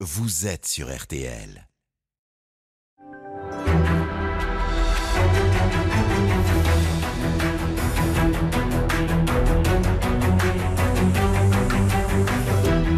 vous êtes sur RTL.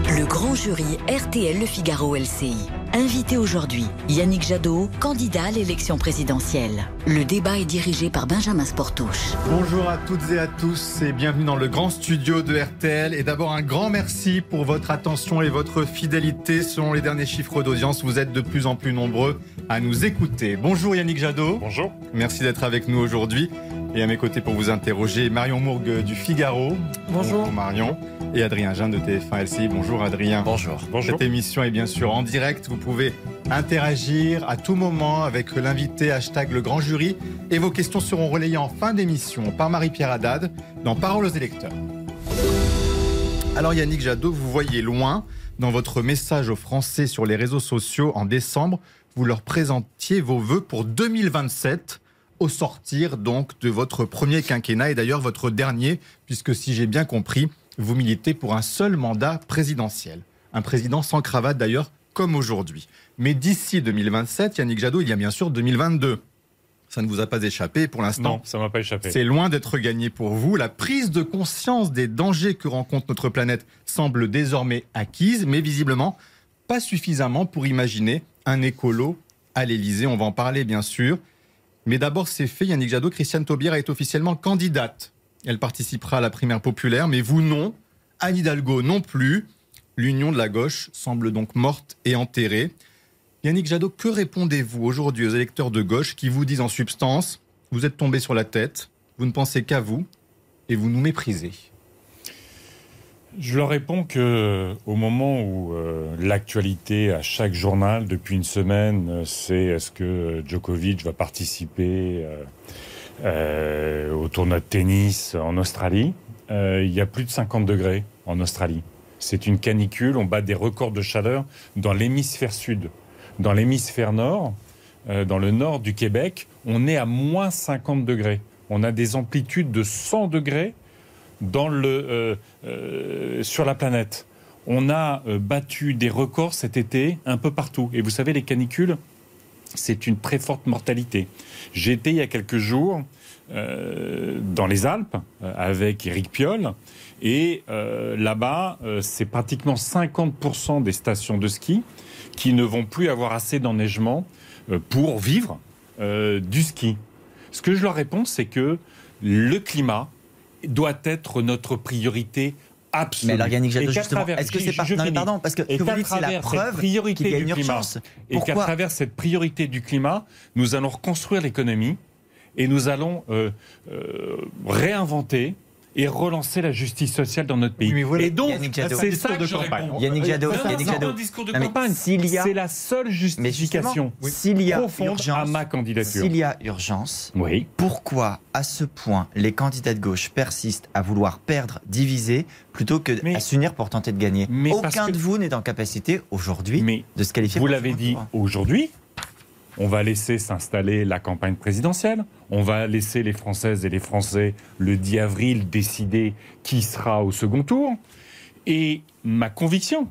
Le grand jury RTL Le Figaro LCI. Invité aujourd'hui, Yannick Jadot, candidat à l'élection présidentielle. Le débat est dirigé par Benjamin Sportouche. Bonjour à toutes et à tous et bienvenue dans le grand studio de RTL. Et d'abord un grand merci pour votre attention et votre fidélité. Selon les derniers chiffres d'audience, vous êtes de plus en plus nombreux à nous écouter. Bonjour Yannick Jadot. Bonjour. Merci d'être avec nous aujourd'hui. Et à mes côtés pour vous interroger, Marion Mourgue du Figaro. Bonjour. Marion. Et Adrien Jean de TF1 LCI. Bonjour Adrien. Bonjour. Bonjour. Cette émission est bien sûr en direct. Vous pouvez interagir à tout moment avec l'invité hashtag le grand jury. Et vos questions seront relayées en fin d'émission par Marie-Pierre Haddad dans Paroles aux électeurs. Alors Yannick Jadot, vous voyez loin dans votre message aux Français sur les réseaux sociaux en décembre, vous leur présentiez vos vœux pour 2027 au sortir donc de votre premier quinquennat et d'ailleurs votre dernier, puisque si j'ai bien compris, vous militez pour un seul mandat présidentiel. Un président sans cravate d'ailleurs, comme aujourd'hui. Mais d'ici 2027, Yannick Jadot, il y a bien sûr 2022. Ça ne vous a pas échappé pour l'instant. Non, ça m'a pas échappé. C'est loin d'être gagné pour vous. La prise de conscience des dangers que rencontre notre planète semble désormais acquise, mais visiblement pas suffisamment pour imaginer un écolo à l'Élysée. On va en parler bien sûr. Mais d'abord, c'est fait. Yannick Jadot, Christiane Taubira est officiellement candidate. Elle participera à la primaire populaire, mais vous non. Anne Hidalgo non plus. L'union de la gauche semble donc morte et enterrée. Yannick Jadot, que répondez-vous aujourd'hui aux électeurs de gauche qui vous disent en substance Vous êtes tombé sur la tête, vous ne pensez qu'à vous et vous nous méprisez Je leur réponds que au moment où euh, l'actualité à chaque journal depuis une semaine, euh, c'est est-ce que Djokovic va participer euh, au tournoi de tennis en Australie, il y a plus de 50 degrés en Australie. C'est une canicule, on bat des records de chaleur dans l'hémisphère sud. Dans l'hémisphère nord, euh, dans le nord du Québec, on est à moins 50 degrés. On a des amplitudes de 100 degrés euh, euh, sur la planète. On a battu des records cet été un peu partout. Et vous savez, les canicules, c'est une très forte mortalité. Été il y a quelques jours dans les Alpes avec Eric Piolle. Et euh, là-bas, euh, c'est pratiquement 50% des stations de ski qui ne vont plus avoir assez d'enneigement euh, pour vivre du ski. Ce que je leur réponds, c'est que le climat doit être notre priorité absolue. Mais Yannick Jadot, justement, est-ce que c'est pas... Non mais pardon, parce que, que vous qu'à dites c'est la preuve priorité qu'il y a du une climat, urgence. Et qu'à travers cette priorité du climat, nous allons reconstruire l'économie et nous allons euh, euh, réinventer et relancer la justice sociale dans notre pays. Oui, mais voilà, et donc, c'est ça de campagne. Yannick Jadot, discours de campagne. s'il y a- C'est la seule justification s'il y a profonde à urgence, ma candidature. s'il y a urgence, Oui. pourquoi à ce point les candidats de gauche persistent à vouloir perdre, diviser, plutôt que Mais- à s'unir pour tenter de gagner? Mais Aucun que- de vous n'est en capacité aujourd'hui de se qualifier. Vous l'avez dit aujourd'hui, on va laisser s'installer la campagne présidentielle, on va laisser les Françaises et les Français le 10 avril décider qui sera au second tour. Et ma conviction,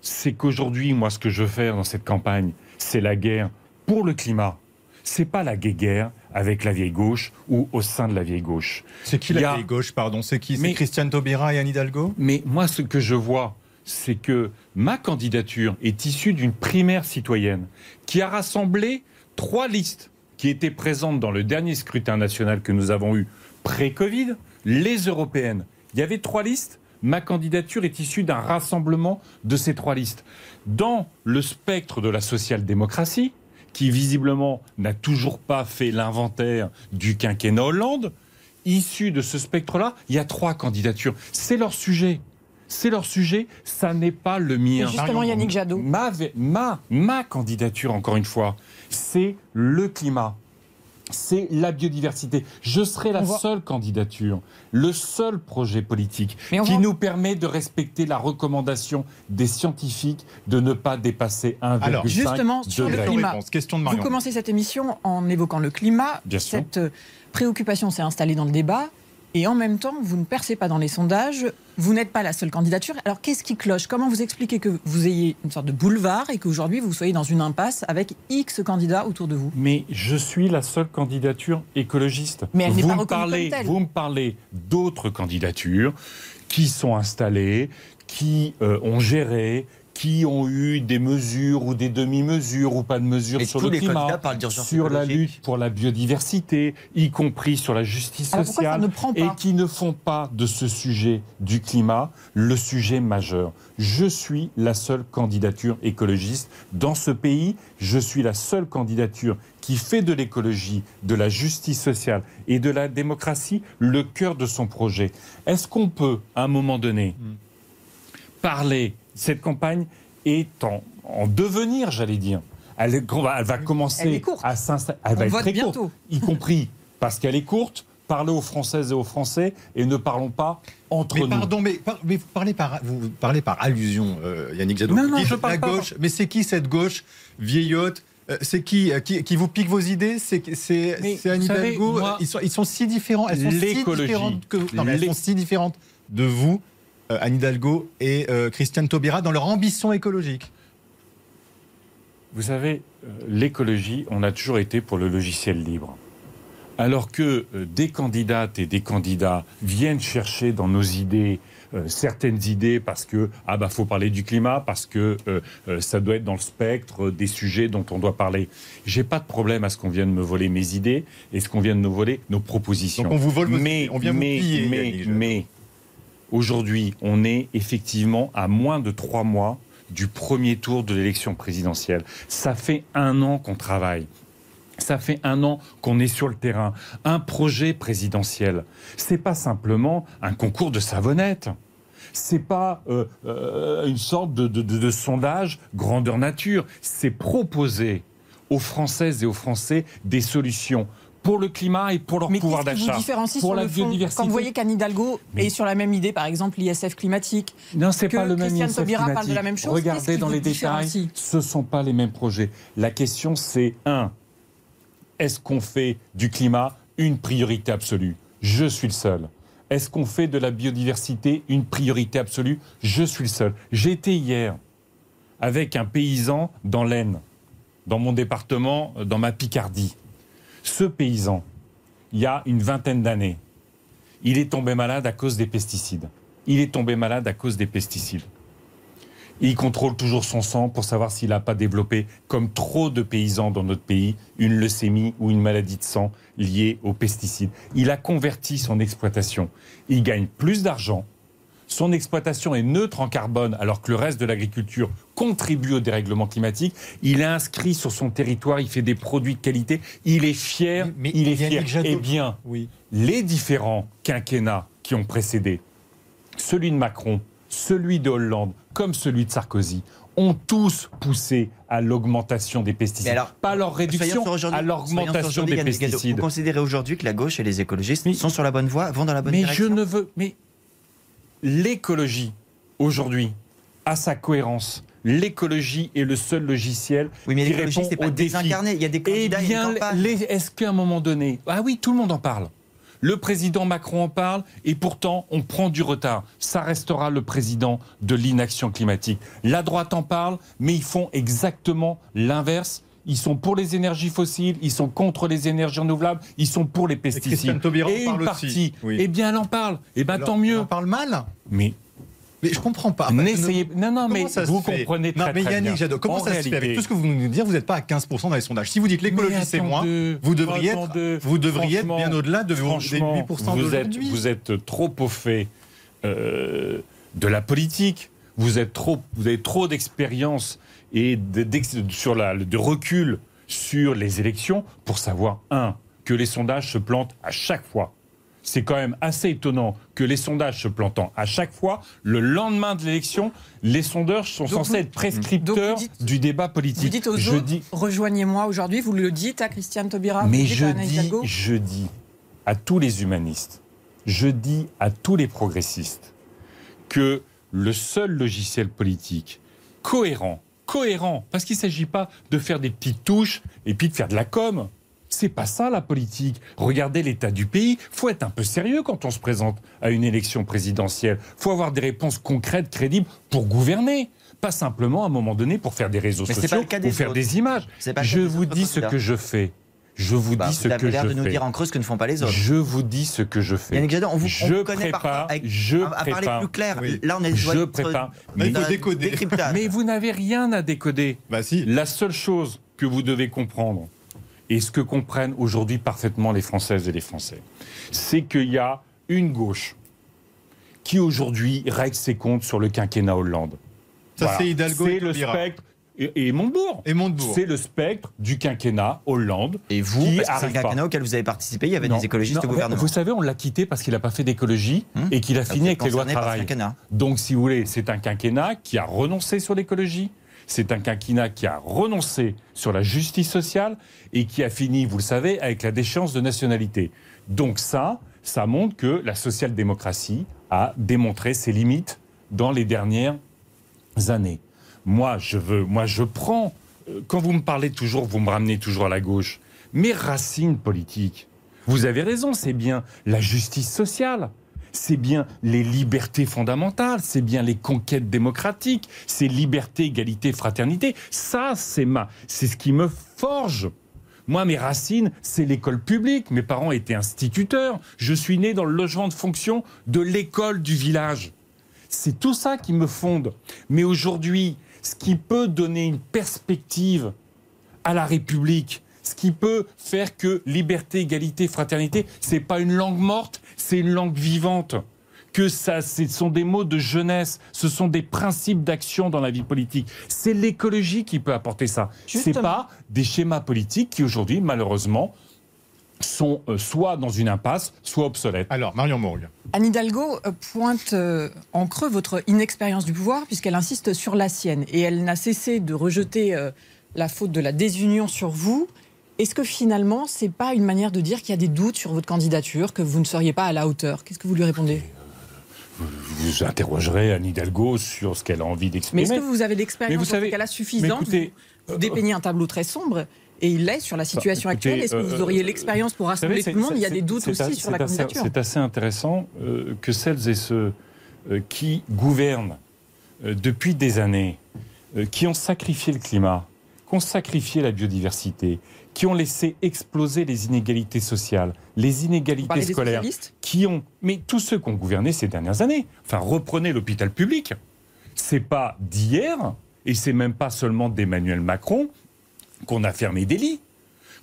c'est qu'aujourd'hui, moi, ce que je veux faire dans cette campagne, c'est la guerre pour le climat. C'est pas la guerre avec la vieille gauche ou au sein de la vieille gauche. C'est qui la a- vieille gauche, pardon? C'est qui? C'est Mais- Christiane Taubira et Anne Hidalgo? Mais moi, ce que je vois, c'est que ma candidature est issue d'une primaire citoyenne qui a rassemblé trois listes qui étaient présentes dans le dernier scrutin national que nous avons eu pré-Covid, les européennes. Il y avait trois listes. Ma candidature est issue d'un rassemblement de ces trois listes. Dans le spectre de la social-démocratie, qui visiblement n'a toujours pas fait l'inventaire du quinquennat Hollande, issu de ce spectre-là, il y a trois candidatures. C'est leur sujet. C'est leur sujet, ça n'est pas le mien. Justement, Yannick Jadot. Ma, ma, ma candidature, encore une fois, c'est le climat. C'est la biodiversité. Je serai la voit- seule candidature, le seul projet politique qui voit- nous permet de respecter la recommandation des scientifiques de ne pas dépasser 1,5 Alors, Justement, sur le climat. Réponse. Question de Vous commencez cette émission en évoquant le climat. Bien sûr. Cette euh, préoccupation s'est installée dans le débat. Et en même temps, vous ne percez pas dans les sondages. Vous n'êtes pas la seule candidature. Alors qu'est-ce qui cloche? Comment vous expliquez que vous ayez une sorte de boulevard et qu'aujourd'hui vous soyez dans une impasse avec X candidats autour de vous? Mais je suis la seule candidature écologiste. Mais elle vous pas me parlez, comme. Vous me parlez d'autres candidatures qui sont installées, qui euh, ont géré, qui ont eu des mesures ou des demi-mesures ou pas de mesures Et sur tous le les climat, sur la lutte pour la biodiversité, y compris sur la justice Alors sociale, ne prend et qui ne font pas de ce sujet du climat le sujet majeur. Je suis la seule candidature écologiste dans ce pays. Je suis la seule candidature qui fait de l'écologie, de la justice sociale et de la démocratie le cœur de son projet. Est-ce qu'on peut, à un moment donné, parler Cette campagne est en, en devenir, j'allais dire. Elle, va commencer Elle à s'installer. Elle On va être très bientôt. courte, y compris parce qu'elle est courte. Parlez aux Françaises et aux Français et ne parlons pas entre Mais nous. pardon, mais, par- mais vous, parlez par, vous parlez par allusion, euh, Yannick Jadot. Non, non, je parle la pas. gauche? Mais c'est qui cette gauche vieillotte? Euh, C'est qui, euh, qui qui vous pique vos idées? C'est Anne Hidalgo? moi- ils sont ils sont si différents. Elles sont si L'écologie. différentes que non, mais elles sont si différentes de vous, Anne Hidalgo et euh, Christiane Taubira dans leur ambition écologique. Vous savez, euh, l'écologie, on a toujours été pour le logiciel libre. Alors que euh, des candidates et des candidats viennent chercher dans nos idées euh, certaines idées parce que ah bah faut parler du climat parce que euh, euh, ça doit être dans le spectre des sujets dont on doit parler. J'ai pas de problème à ce qu'on vienne me voler mes idées et ce qu'on vienne nous voler nos propositions. Donc on vous vole mais on vient vous mais piller, mais mais aujourd'hui on est effectivement à moins de trois mois du premier tour de l'élection présidentielle. Ça fait un an qu'on travaille. Ça fait un an qu'on est sur le terrain. Un projet présidentiel, c'est pas simplement un concours de savonnette. C'est pas euh, euh, une sorte de, de- sondage grandeur nature. C'est proposer aux Françaises et aux Français des solutions pour le climat et pour leur Mais pouvoir qui vous d'achat, différencie pour sur la le fond biodiversité. Quand vous voyez qu'Anne Hidalgo Mais- est sur la même idée, par exemple l'ISF climatique, Non, c'est pas le même Christiane ISF Taubira parle de climatique. la même chose, Regardez dans les détails, ce sont pas les mêmes projets. La question c'est un, est-ce qu'on fait du climat une priorité absolue? Je suis le seul. Est-ce qu'on fait de la biodiversité une priorité absolue? Je suis le seul. Été hier avec un paysan dans l'Aisne, dans mon département, dans ma Picardie. Ce paysan, il y a une vingtaine d'années, il est tombé malade à cause des pesticides. Il est tombé malade à cause des pesticides. Il contrôle toujours son sang pour savoir s'il n'a pas développé, comme trop de paysans dans notre pays, une leucémie ou une maladie de sang liée aux pesticides. Il a converti son exploitation. Il gagne plus d'argent. Son exploitation est neutre en carbone alors que le reste de l'agriculture contribue au dérèglement climatique. Il est inscrit sur son territoire, il fait des produits de qualité. Il est fier, Mais- mais il est fier. Jadot- Eh bien, Oui. les différents quinquennats qui ont précédé, celui de Macron, celui de Hollande, comme celui de Sarkozy, ont tous poussé à l'augmentation des pesticides. Mais alors, pas leur réduction, à l'augmentation des pesticides. Vous considérez aujourd'hui que la gauche et les écologistes Mais- sont sur la bonne voie, vont dans la bonne Mais direction je ne veux. Mais l'écologie, aujourd'hui, a sa cohérence. L'écologie est le seul logiciel Oui, mais qui l'écologie, répond c'est pas aux défis. désincarné. Il y a des Eh candidats, a bien, est-ce qu'à un moment donné, ah oui, tout le monde en parle. Le président Macron en parle et pourtant on prend du retard. Ça restera le président de l'inaction climatique. La droite en parle, mais ils font exactement l'inverse. Ils sont pour les énergies fossiles, ils sont contre les énergies renouvelables, ils sont pour les pesticides. Et parle une partie, Oui. eh bien elle en parle. Eh bien Alors, tant mieux. On parle mal Mais Mais je comprends pas. n'essayez. Non, non, mais vous comprenez très Non, mais très Yannick. Jadot, comment En ça se fait Avec tout ce que vous nous dire, vous n'êtes pas à 15% dans les sondages. Si vous dites l'écologie, c'est moins, vous devriez être, vous devriez être bien au-delà de vos- des franchement, 8% vous êtes, d'aujourd'hui. vous êtes trop au fait euh, de la politique. Vous, êtes trop, vous avez trop d'expérience et de, sur la, de recul sur les élections pour savoir, un, que les sondages se plantent à chaque fois. C'est quand même assez étonnant que les sondages se plantant à chaque fois, le lendemain de l'élection, les sondeurs sont Donc censés vous- être prescripteurs dites- du débat politique. Vous dites aux Je dis, rejoignez-moi aujourd'hui, vous le dites à Christiane Taubira, mais je dis, je dis à tous les humanistes, je dis à tous les progressistes que le seul logiciel politique cohérent, cohérent, parce qu'il ne s'agit pas de faire des petites touches et puis de faire de la com. C'est pas ça la politique. Regardez l'état du pays. Faut être un peu sérieux quand on se présente à une élection présidentielle. Faut avoir des réponses concrètes, crédibles pour gouverner. Pas simplement à un moment donné pour faire des réseaux Mais c'est pas sociaux ou faire autres. des images. Je vous dis ce que je fais. Je vous Bah, dis ce vous avez que l'air je de nous fais. dire en creux ce que ne font pas les autres. Je vous dis ce que je fais. Yannick Jadot, on vous, on je vous connaît prépare, avec- je à, à parler prépare. plus clair. Oui. Là, on est Je doit prépare. Mais il faut décoder. Mais vous n'avez rien à décoder. Bah si. La seule chose que vous devez comprendre, et ce que comprennent aujourd'hui parfaitement les Françaises et les Français, c'est qu'il y a une gauche qui aujourd'hui règle ses comptes sur le quinquennat Hollande. Ça, Voilà. c'est Hidalgo et C'est le Taubira. spectre. Et, et Montebourg. Et Montebourg. C'est le spectre du quinquennat Hollande. Et vous, qui parce que c'est un pas. quinquennat auquel vous avez participé, il y avait Non, des écologistes non, au gouvernement. Vous savez, on l'a quitté parce qu'il n'a pas fait d'écologie Hum. et qu'il a fini avec les lois de travail. Donc, si vous voulez, c'est un quinquennat qui a renoncé sur l'écologie, c'est un quinquennat qui a renoncé sur la justice sociale et qui a fini, vous le savez, avec la déchéance de nationalité. Donc ça, ça montre que la social-démocratie a démontré ses limites dans les dernières années. Moi, je veux, moi, je prends. euh, Quand vous me parlez toujours, vous me ramenez toujours à la gauche. Mes racines politiques. Vous avez raison, c'est bien la justice sociale. C'est bien les libertés fondamentales, c'est bien les conquêtes démocratiques, c'est liberté, égalité, fraternité. Ça, c'est ma, c'est ce qui me forge. Moi, mes racines, c'est l'école publique. Mes parents étaient instituteurs. Je suis né dans le logement de fonction de l'école du village. C'est tout ça qui me fonde. Mais aujourd'hui, ce qui peut donner une perspective à la République, ce qui peut faire que liberté, égalité, fraternité, c'est pas une langue morte, c'est une langue vivante. Que ça, ce sont des mots de jeunesse, ce sont des principes d'action dans la vie politique. C'est l'écologie qui peut apporter ça. C'est pas des schémas politiques qui aujourd'hui, malheureusement, sont euh, soit dans une impasse, soit obsolètes. Alors, Marion Mourgue. Anne Hidalgo euh, pointe euh, en creux votre inexpérience du pouvoir puisqu'elle insiste sur la sienne et elle n'a cessé de rejeter euh, la faute de la désunion sur vous. Est-ce que finalement, c'est pas une manière de dire qu'il y a des doutes sur votre candidature, que vous ne seriez pas à la hauteur? Qu'est-ce que vous lui répondez? Vous interrogerez Anne Hidalgo sur ce qu'elle a envie Mais d'exprimer. est-ce que vous avez Mais l'expérience vous dans savez- ce cas-là Mais suffisante? Vous dépeignez un tableau très sombre et il l'est sur la situation écoutez, actuelle. Est-ce que vous euh, auriez l'expérience pour savez, rassembler tout le monde Il y a des doutes aussi sur la candidature. C'est assez intéressant euh, que celles et ceux euh, qui gouvernent euh, depuis des années, euh, qui ont sacrifié le climat, qui ont sacrifié la biodiversité, qui ont laissé exploser les inégalités sociales, les inégalités scolaires, qui ont, mais tous ceux qui ont gouverné ces dernières années, enfin reprenez l'hôpital public, c'est pas d'hier et c'est même pas seulement d'Emmanuel Macron qu'on a fermé des lits,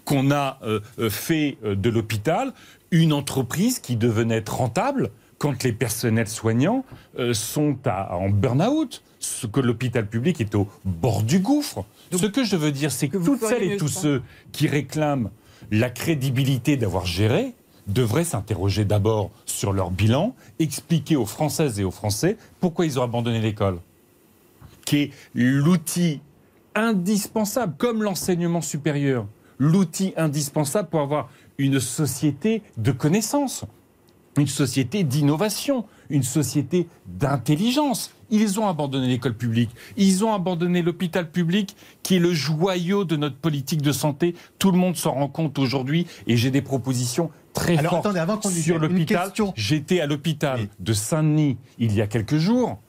qu'on a euh, euh, fait euh, de l'hôpital une entreprise qui devenait rentable quand les personnels soignants euh, sont à- en burn-out, ce que l'hôpital public est au bord du gouffre. ce que je veux dire, c'est que, que toutes celles et tous ceux qui réclament la crédibilité d'avoir géré devraient s'interroger d'abord sur leur bilan, expliquer aux Françaises et aux Français pourquoi ils ont abandonné l'école, qui est l'outil indispensable, comme l'enseignement supérieur, l'outil indispensable pour avoir une société de connaissances, une société d'innovation, une société d'intelligence. Ils ont abandonné l'école publique, ils ont abandonné l'hôpital public qui est le joyau de notre politique de santé. Tout le monde s'en rend compte aujourd'hui et j'ai des propositions très Alors, fortes attendez, avant sur l'hôpital. J'étais à l'hôpital de Saint-Denis il y a quelques jours.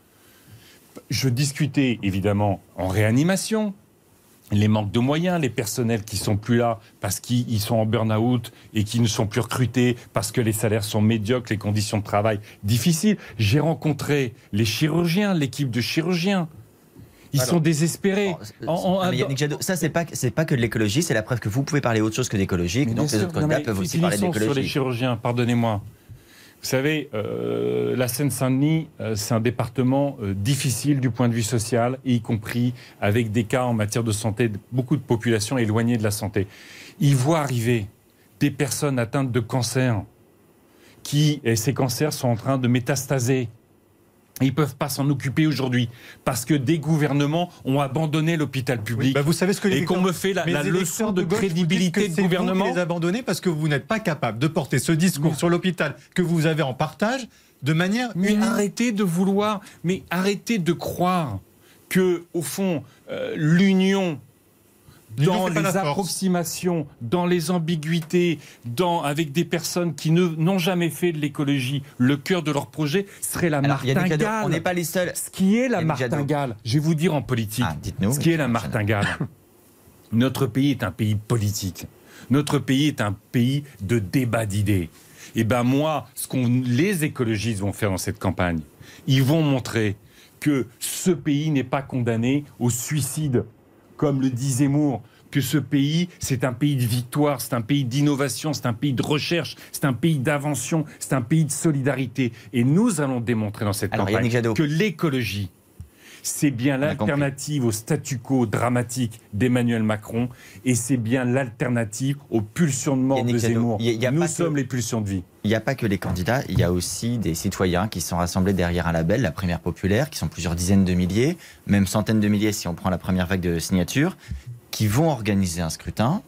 Je discutais évidemment en réanimation, les manques de moyens, les personnels qui sont plus là parce qu'ils sont en burn-out et qui ne sont plus recrutés parce que les salaires sont médiocres, les conditions de travail difficiles. J'ai rencontré les chirurgiens, l'équipe de chirurgiens. Ils Alors, sont désespérés. Bon, En- en- non, mais Yannick Jadot, ça c'est pas c'est pas que de l'écologie, c'est la preuve que vous pouvez parler autre chose que d'écologie, donc les autres candidats peuvent aussi parler finissons sur les d'écologie. chirurgiens, pardonnez-moi. Vous savez, euh, la Seine-Saint-Denis, euh, c'est un département euh, difficile du point de vue social, y compris avec des cas en matière de santé, de- beaucoup de populations éloignées de la santé. Ils voient arriver des personnes atteintes de cancer, qui, et ces cancers sont en train de métastaser. Ils ne peuvent pas s'en occuper aujourd'hui parce que des gouvernements ont abandonné l'hôpital public. Bah, vous savez ce que les et qu'on me fait la, Mais la leçon électeurs de, gauche vous crédibilité de vous gouvernement. qui les abandonnez parce que vous n'êtes pas capable de porter ce discours sur l'hôpital que vous avez en partage de manière Mais arrêtez de vouloir, mais arrêtez de croire que, au fond, euh, L'union dans les approximations, dans les ambiguïtés, dans, avec des personnes qui ne- n'ont jamais fait de l'écologie, le cœur de leur projet serait la Alors, martingale. on n'est pas les seuls. Ce qui est la martingale, je vais vous dire en politique, Ah, dites-nous. ce qui est la martingale. Notre pays est un pays politique. Notre pays est un pays de débat d'idées. Et ben moi, ce qu'on les écologistes vont faire dans cette campagne, ils vont montrer que ce pays n'est pas condamné au suicide, comme le dit Zemmour. Que ce pays, c'est un pays de victoire, c'est un pays d'innovation, c'est un pays de recherche, c'est un pays d'invention, c'est un pays de solidarité. Et nous allons démontrer dans cette Alors, campagne que l'écologie, c'est bien l'alternative au statu quo dramatique d'Emmanuel Macron et c'est bien l'alternative aux pulsions de mort Yannick de Zemmour. il y a- il y a Nous que- sommes les pulsions de vie. Il n'y a pas que les candidats, il y a aussi des citoyens qui sont rassemblés derrière un label, la Première Populaire, qui sont plusieurs dizaines de milliers, même centaines de milliers si on prend la première vague de signatures, qui vont organiser un scrutin.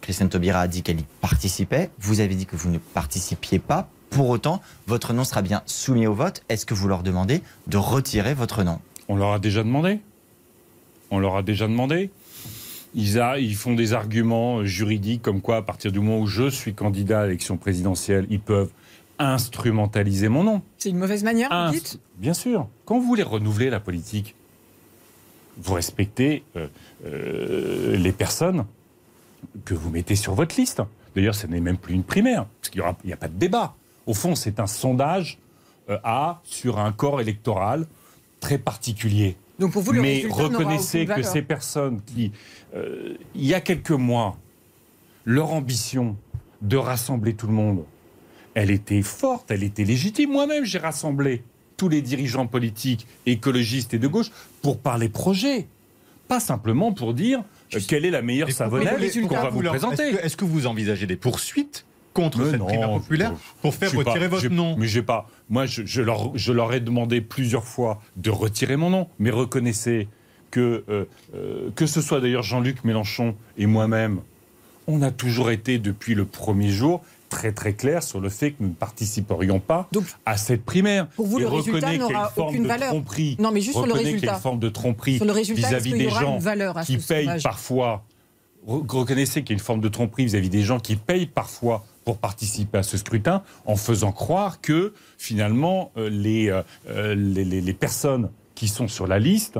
Christiane Taubira a dit qu'elle y participait. Vous avez dit que vous ne participiez pas. Pour autant, votre nom sera bien soumis au vote. Est-ce que vous leur demandez de retirer votre nom? On leur a déjà demandé. On leur a déjà demandé. Ils, a- ils font des arguments juridiques comme quoi, à partir du moment où je suis candidat à l'élection présidentielle, ils peuvent instrumentaliser mon nom. C'est une mauvaise manière, vous dites? Bien sûr. Quand vous voulez renouveler la politique, vous respectez euh, euh, les personnes que vous mettez sur votre liste. D'ailleurs, ce n'est même plus une primaire, parce qu'il n'y a pas de débat. Au fond, c'est un sondage euh, à, sur un corps électoral très particulier. Donc pour vous, le Mais reconnaissez que ces personnes qui, euh, il y a quelques mois, leur ambition de rassembler tout le monde, elle était forte, elle était légitime. Moi-même, j'ai rassemblé tous les dirigeants politiques, écologistes et de gauche pour parler projet. Pas simplement pour dire euh, quelle est la meilleure savonnette qu'on va vous leur- présenter. Est-ce que, est-ce que vous envisagez des poursuites contre Mais cette non, primaire populaire pour faire pas, retirer votre nom Mais j'ai pas. Moi, je, je leur, je leur ai demandé plusieurs fois de retirer mon nom. Mais reconnaissez que, euh, euh, que ce soit d'ailleurs Jean-Luc Mélenchon et moi-même, on a toujours été depuis le premier jour très très clair sur le fait que nous ne participerions pas Donc, à cette primaire. Pour vous, Et le résultat n'aura aucune de valeur. tromperie. Non, mais juste sur le Reconnaît qu'il y a résultat. une forme de tromperie vis-à-vis des gens qui payent parfois. Re- Reconnaissez qu'il y a une forme de tromperie vis-à-vis des gens qui payent parfois pour participer à ce scrutin en faisant croire que finalement euh, les, euh, euh, les, personnes qui sont sur la liste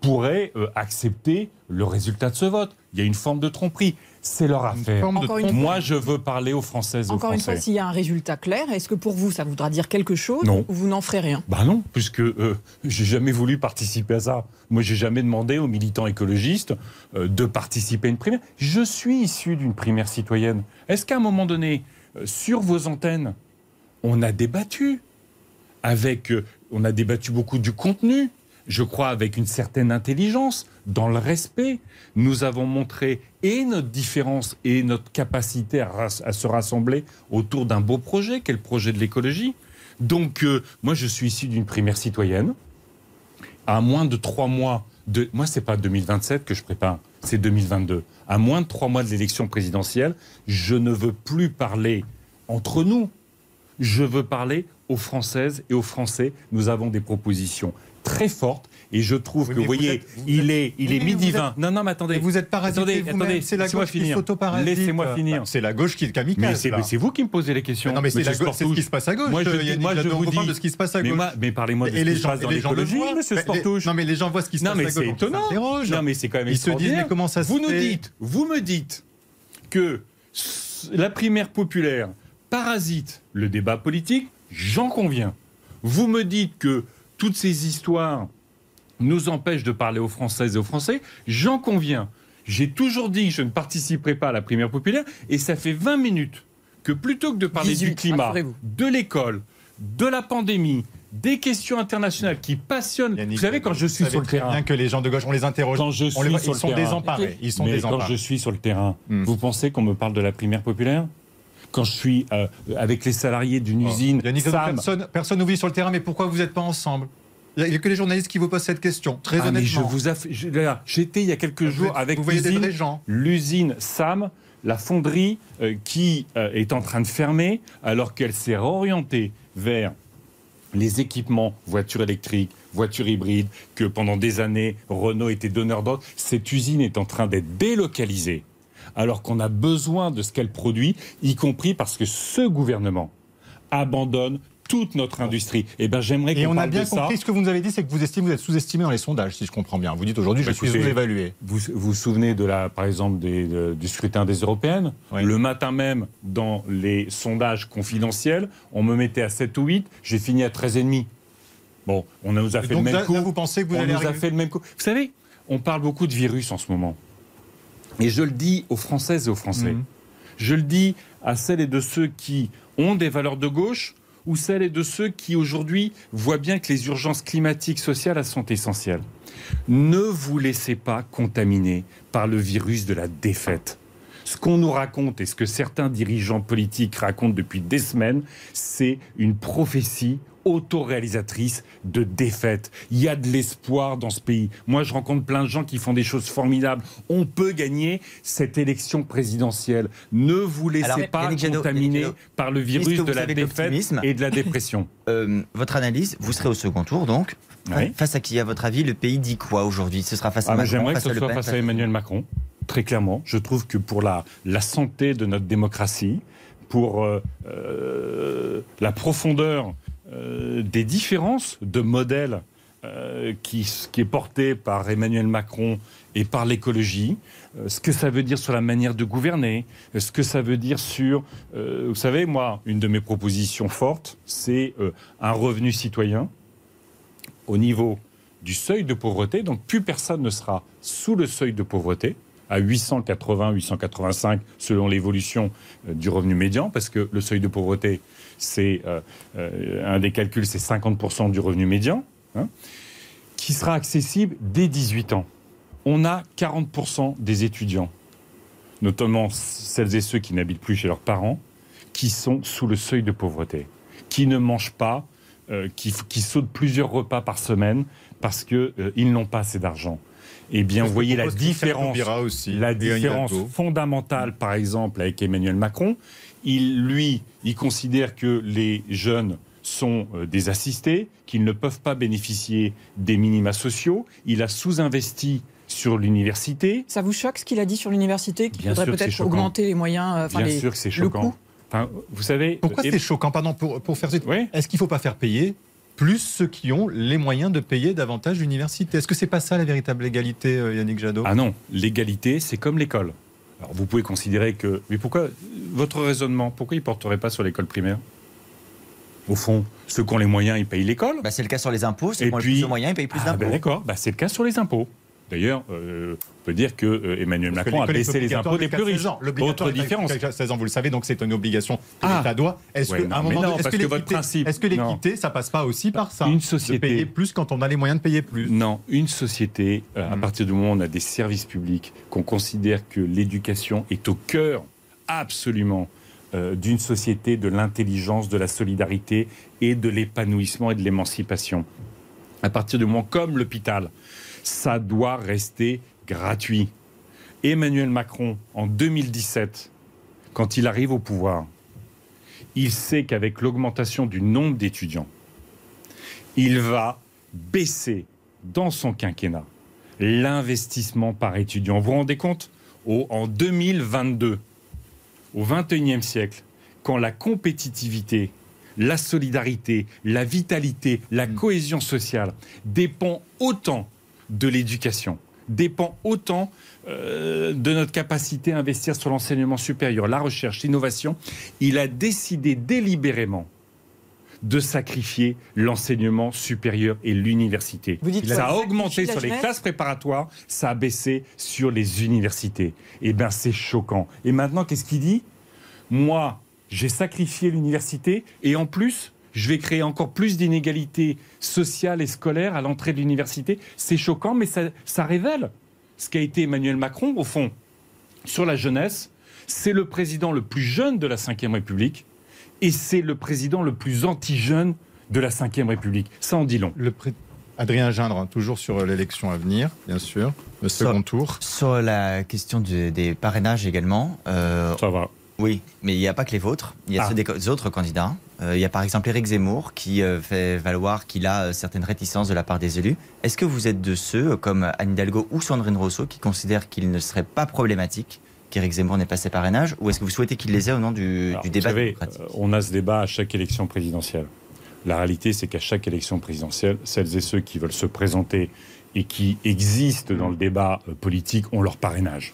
pourraient accepter le résultat de ce vote. Il y a une forme de tromperie. C'est leur Une affaire. forme de Encore une fois- Moi, je veux parler aux Françaises aux Encore une fois, s'il y a un résultat clair, est-ce que pour vous, ça voudra dire quelque chose Non. ou vous n'en ferez rien? Bah non, puisque euh, j'ai jamais voulu participer à ça. Moi, j'ai jamais demandé aux militants écologistes euh, de participer à une primaire. Je suis issu d'une primaire citoyenne. Est-ce qu'à un moment donné, euh, sur vos antennes, on a débattu avec, euh, on a débattu beaucoup du contenu. Je crois avec une certaine intelligence, dans le respect. Nous avons montré et notre différence et notre capacité à, se rassembler autour d'un beau projet, quel projet de l'écologie. Donc, euh, moi, je suis issu d'une primaire citoyenne. À moins de trois mois de. Moi, c'est pas 2027 que je prépare, c'est 2022. À moins de trois mois de l'élection présidentielle, je ne veux plus parler entre nous. Je veux parler aux Françaises et aux Français. Nous avons des propositions très fortes et je trouve Oui, que, mais vous voyez, êtes- vous il est, il est mais midi vous êtes- 20. Non, non, mais attendez. Et vous êtes parasité Attendez, attendez, C'est la gauche qui finir. s'auto-parasite. Laissez-moi finir. Bah, C'est la gauche qui est kamikaze. Mais c'est mais c'est vous qui me posez les questions. Mais non, mais c'est monsieur la gauche- c'est ce qui se passe à gauche. Moi, je, moi, je vous dis. de ce qui se passe à mais, gauche. moi- mais parlez-moi de Et ce les qui se gens, passe dans les gens le voient. monsieur Mais Sportouche. Non, mais les gens voient ce qui se Non, passe mais à c'est gauche. donc étonnant. ça s'interroge. Non, mais c'est quand même Ils se disent, mais comment ça se Vous nous dites, vous me dites que la primaire populaire parasite le débat politique, j'en conviens. Vous me dites que toutes ces histoires nous empêchent de parler aux Françaises et aux Français, j'en conviens. J'ai toujours dit que je ne participerai pas à la primaire populaire et ça fait 20 minutes que plutôt que de parler 18, du climat, de l'école, de la pandémie, des questions internationales qui passionnent. Yannick, vous savez, quand je suis sur le très terrain, bien que les gens de gauche, on les interroge. quand je On les sur ils le sont terrain, désemparés. Ils sont mais quand désemparés. je suis sur le terrain, Hmm. vous pensez qu'on me parle de la primaire populaire? Quand je suis euh, avec les salariés d'une usine. Yannick personne, personne ne vit sur le terrain, mais pourquoi vous n'êtes pas ensemble? Il n'y a que les journalistes qui vous posent cette question, très Ah, mais je honnêtement. vous aff- je- j'étais il y a quelques Vous jours avec l'usine Sam, la fonderie euh, qui euh, est en train de fermer alors qu'elle s'est réorientée vers les équipements voitures électriques, voitures hybrides, que pendant des années, Renault était donneur d'ordre. Cette usine est en train d'être délocalisée, alors qu'on a besoin de ce qu'elle produit, y compris parce que ce gouvernement abandonne toute notre industrie. Eh ben, j'aimerais Et on a bien ça. compris ce que vous nous avez dit, c'est que vous estimez vous êtes sous-estimé dans les sondages, si je comprends bien. Vous dites aujourd'hui, je Bah, suis écoutez, sous-évalué. Vous vous vous souvenez de la, par exemple, des- de- du scrutin des européennes? Oui. Le matin même, dans les sondages confidentiels, on me mettait à 7 ou 8, j'ai fini à 13,5. Bon, on nous a fait Donc le même là, coup. là, vous pensez que vous on allez nous a arriver fait le même coup. Vous savez, on parle beaucoup de virus en ce moment. Et je le dis aux Françaises et aux Français. Mhm. Je le dis à celles et de ceux qui ont des valeurs de gauche ou celles et de ceux qui aujourd'hui voient bien que les urgences climatiques, sociales sont essentielles. Ne vous laissez pas contaminer par le virus de la défaite. Ce qu'on nous raconte et ce que certains dirigeants politiques racontent depuis des semaines, c'est une prophétie autoréalisatrice de défaite. Il y a de l'espoir dans ce pays. Moi, je rencontre plein de gens qui font des choses formidables. On peut gagner cette élection présidentielle. Ne vous laissez Alors, pas contaminer par le virus de la défaite et de la dépression. Euh, votre analyse, vous serez au second tour donc. Oui. Face à qui, à votre avis, le pays dit quoi aujourd'hui? Ce sera face à Ah, Macron, J'aimerais que ce soit Pen, face à Emmanuel Macron, très clairement. Je trouve que pour la, la santé de notre démocratie, pour euh, euh, la profondeur euh, des différences de modèles euh, qui, est portée par Emmanuel Macron et par l'écologie, euh, ce que ça veut dire sur la manière de gouverner, ce que ça veut dire sur... vous savez, moi, une de mes propositions fortes, c'est un revenu citoyen au niveau du seuil de pauvreté, donc plus personne ne sera sous le seuil de pauvreté, à 880, 885 selon l'évolution du revenu médian, parce que le seuil de pauvreté, c'est euh, euh, un des calculs, c'est 50% du revenu médian, hein, qui sera accessible dès 18 ans. On a 40% des étudiants, notamment celles et ceux qui n'habitent plus chez leurs parents, qui sont sous le seuil de pauvreté, qui ne mangent pas, euh, qui, qui sautent plusieurs repas par semaine parce qu'ils n'ont pas assez d'argent. Eh bien, vous voyez la différence, aussi, la différence fondamentale, par exemple, avec Emmanuel Macron. Il, lui, il considère que les jeunes sont euh, des assistés, qu'ils ne peuvent pas bénéficier des minima sociaux. Il a sous-investi sur l'université. Ça vous choque ce qu'il a dit sur l'université Qu'il faudrait peut-être augmenter les moyens euh, Bien les- sûr que c'est le choquant. Enfin, vous savez, Pourquoi euh, c'est choquant? Pardon, pour, pour faire Oui. Est-ce qu'il ne faut pas faire payer plus ceux qui ont les moyens de payer davantage l'université? Est-ce que c'est pas ça la véritable égalité, euh, Yannick Jadot? Ah non, l'égalité, c'est comme l'école. Alors vous pouvez considérer que... Mais pourquoi Votre raisonnement, pourquoi il ne porterait pas sur l'école primaire? Au fond, ceux qui ont les moyens, ils payent l'école. Bah, c'est le cas sur les impôts, ceux qui ont le puis- plus de moyens, ils payent plus Ah, d'impôts. ben d'accord, bah, c'est le cas sur les impôts. D'ailleurs, euh, peut dire que euh, Emmanuel Parce que Macron a l'école est baissé les impôts des plus 16 riches. Autre différence. jusqu'à 16 ans, vous le savez, donc c'est une obligation que Ah. l'État doit. Est-ce Ouais, que, non, à un moment non, est-ce que que votre l'équité- principe- est-ce que l'équité, ça passe pas aussi par ça Une De société- payer plus quand on a les moyens de payer plus? Non, une société, euh, à Mhm. partir du moment où on a des services publics, qu'on considère que l'éducation est au cœur absolument euh, d'une société de l'intelligence, de la solidarité et de l'épanouissement et de l'émancipation. À partir du moment comme l'hôpital, ça doit rester gratuit. Emmanuel Macron, en 2017, quand il arrive au pouvoir, il sait qu'avec l'augmentation du nombre d'étudiants, il va baisser dans son quinquennat l'investissement par étudiant. Vous vous rendez compte? Au- En 2022, au 21e siècle, quand la compétitivité, la solidarité, la vitalité, la cohésion sociale dépend autant de l'éducation, dépend autant euh, de notre capacité à investir sur l'enseignement supérieur, la recherche, l'innovation, il a décidé délibérément de sacrifier l'enseignement supérieur et l'université. Vous dites ça a? Augmenté sur les classes préparatoires, ça a baissé sur les universités. Eh bien, c'est choquant. Et maintenant, qu'est-ce qu'il dit? Moi, j'ai sacrifié l'université et en plus, je vais créer encore plus d'inégalités sociales et scolaires à l'entrée de l'université. C'est choquant, mais ça, ça révèle ce qu'a été Emmanuel Macron, au fond, sur la jeunesse. C'est le président le plus jeune de la Ve République et c'est le président le plus anti-jeune de la Ve République. Ça en dit long. Le pré- Adrien Gindre, toujours sur l'élection à venir, bien sûr, le second tour. Sur la question du- des parrainages également, euh, Ça va. oui, mais il n'y a pas que les vôtres, il y a Ah. ceux des autres candidats. Euh, il y a par exemple Éric Zemmour qui euh, fait valoir qu'il a euh, certaines réticences de la part des élus. Est-ce que vous êtes de ceux, comme Anne Hidalgo ou Sandrine Rousseau, qui considèrent qu'il ne serait pas problématique qu'Éric Zemmour n'ait pas ses parrainages Ou est-ce que vous souhaitez qu'il les ait au nom du, Alors, du vous débat savez, démocratique? euh, on a ce débat à chaque élection présidentielle. La réalité, c'est qu'à chaque élection présidentielle, celles et ceux qui veulent se présenter et qui existent dans le débat politique ont leur parrainage.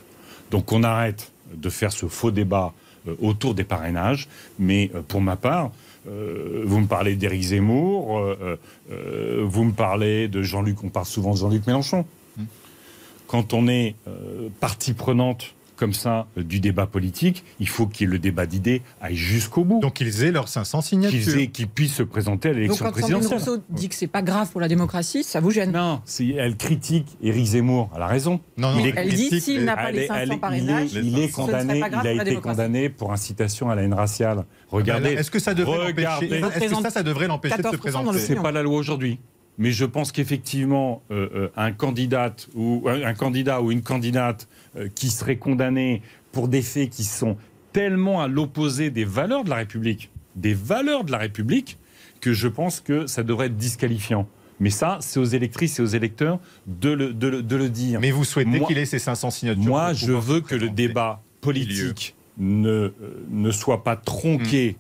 Donc on arrête de faire ce faux débat autour des parrainages. Mais pour ma part, euh, vous me parlez d'Éric Zemmour, euh, euh, vous me parlez de Jean-Luc, on parle souvent de Jean-Luc Mélenchon. Quand on est partie prenante comme ça euh, du débat politique, il faut que le débat d'idées aille jusqu'au bout. Donc ils aient leurs 500 qu'ils signatures. qu'ils puissent se présenter à Donc l'élection quand Sandrine présidentielle. Rousseau dit que c'est pas grave pour la démocratie, ça vous gêne? Non, elle critique Éric Zemmour. Elle a raison. Non, non, Il est- Elle dit s'il n'a pas les est- 500 elle est- parrainages, il est, il est condamné. Il a été condamné pour incitation à la haine raciale. Regardez, Est-ce que ça devrait l'empêcher Est-ce que ça, ça devrait l'empêcher de se 14% dans le présenter c'est pas la loi aujourd'hui. Mais je pense qu'effectivement, euh, euh, un candidat ou un, candidat ou une candidate euh, qui serait condamné pour des faits qui sont tellement à l'opposé des valeurs de la République, des valeurs de la République, que je pense que ça devrait être disqualifiant. Mais ça, c'est aux électrices et aux électeurs de le, de le- de le dire. Mais vous souhaitez qu'il ait ces 500 signatures Moi, je veux que le débat politique ne, euh, ne soit pas tronqué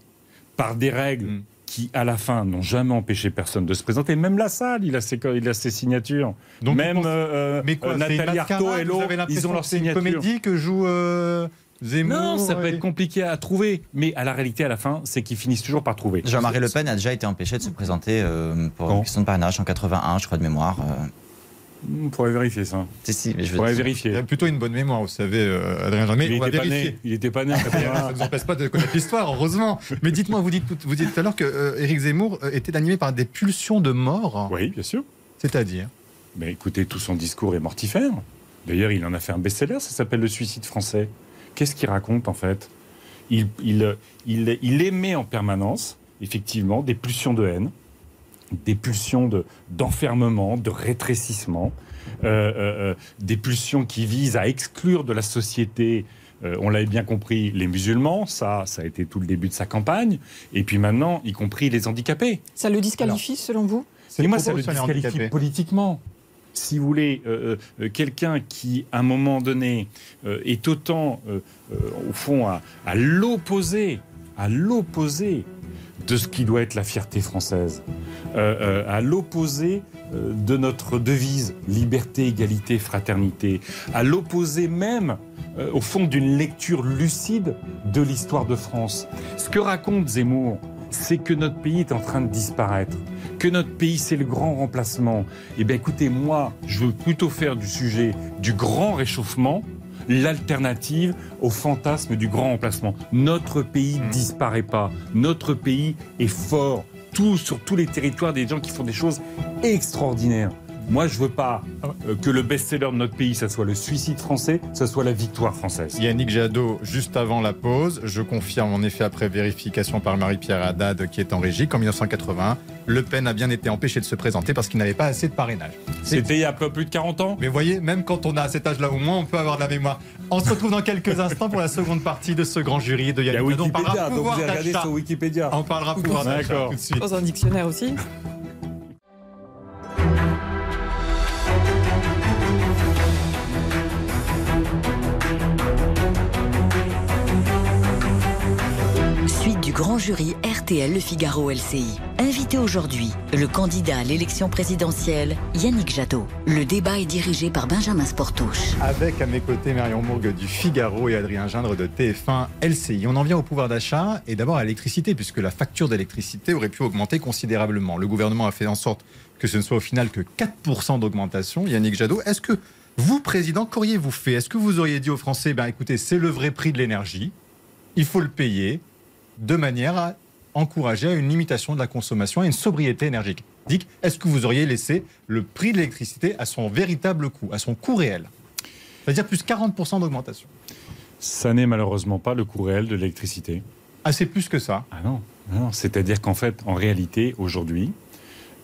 par des règles Mm. Qui, à la fin, n'ont jamais empêché personne de se présenter. Même la salle, il a ses, il a ses signatures. Donc, Même pensez- euh, Mais quoi, euh, Nathalie Arthaud et l'autre, ils ont leur que c'est une signature. comédie que joue euh, Zemmour Non, ça peut et- être compliqué à trouver. Mais à la réalité, à la fin, c'est qu'ils finissent toujours par trouver. Jean-Marie Le Pen a déjà été empêché de se présenter euh, pour Quand une question de parrainage en 81, je crois, de mémoire. euh. On pourrait vérifier ça. Si, si, mais je On veux pourrait dire- Il a vérifier. plutôt une bonne mémoire, vous savez, euh, Adrien Jean. Mais il on va était pas vérifier. né. Il était pas né. ça 81. ne nous empêche pas de connaître l'histoire, heureusement. Mais dites-moi, vous dites, tout- vous dites tout à l'heure que euh, Éric Zemmour euh, était animé par des pulsions de mort. oui, bien sûr. C'est-à-dire Mais écoutez, tout son discours est mortifère. D'ailleurs, il en a fait un best-seller, ça s'appelle Le suicide français. Qu'est-ce qu'il raconte en fait? Il, il, il, il émet en permanence, effectivement, des pulsions de haine, des pulsions de- d'enfermement, de, rétrécissement, euh, euh, euh, des pulsions qui visent à exclure de la société, euh, on l'avait bien compris, les musulmans, ça, ça a été tout le début de sa campagne, et puis maintenant, y compris les handicapés. Ça le disqualifie selon vous? C'est Et moi, ça le disqualifie politiquement. Si vous voulez, euh, euh, quelqu'un qui, à un moment donné, euh, est autant, euh, euh, au fond, à, à l'opposé, à l'opposé de ce qui doit être la fierté française, euh, euh, à l'opposé euh, de notre devise liberté, égalité, fraternité, à l'opposé même, au fond, d'une lecture lucide de l'histoire de France. Ce que raconte Zemmour, c'est que notre pays est en train de disparaître, que notre pays c'est le grand remplacement. Eh bien écoutez, moi, je veux plutôt faire du sujet du grand réchauffement l'alternative au fantasme du grand remplacement. Notre pays Mmh. disparaît pas, notre pays est fort. Tout, sur tous les territoires, des gens qui font des choses extraordinaires. Moi, je veux pas euh, que le best-seller de notre pays, ça soit le suicide français, ça soit la victoire française. Yannick Jadot, juste avant la pause, je confirme en effet après vérification par Marie-Pierre Haddad qui est en régie qu'en 1981, Le Pen a bien été empêché de se présenter parce qu'il n'avait pas assez de parrainage. C'était il y a un peu plus de 40 ans? Mais voyez, même quand on a à cet âge-là, au moins on peut avoir de la mémoire. On se retrouve dans quelques instants pour la seconde partie de ce grand jury de Yannick Jadot. On parlera pouvoir d'achat. sur Wikipédia. On parlera pouvoir d'achat D'accord. tout de suite. Dans un dictionnaire aussi jury RTL Le Figaro LCI. Invité aujourd'hui, le candidat à l'élection présidentielle, Yannick Jadot. Le débat est dirigé par Benjamin Sportouche. Avec à mes côtés Marion Mourgue du Figaro et Adrien Gindre de TF1 LCI. On en vient au pouvoir d'achat et d'abord à l'électricité, puisque la facture d'électricité aurait pu augmenter considérablement. Le gouvernement a fait en sorte que ce ne soit au final que 4% d'augmentation. Yannick Jadot, est-ce que vous, président, qu'auriez-vous fait? Est-ce que vous auriez dit aux Français, ben écoutez, c'est le vrai prix de l'énergie, il faut le payer, de manière à encourager à une limitation de la consommation et une sobriété énergétique Est-ce que vous auriez laissé le prix de l'électricité à son véritable coût, à son coût réel? C'est-à-dire plus 40% d'augmentation. Ça n'est malheureusement pas le coût réel de l'électricité. Ah, c'est plus que ça? Ah non, non. c'est-à-dire qu'en fait, en réalité, aujourd'hui,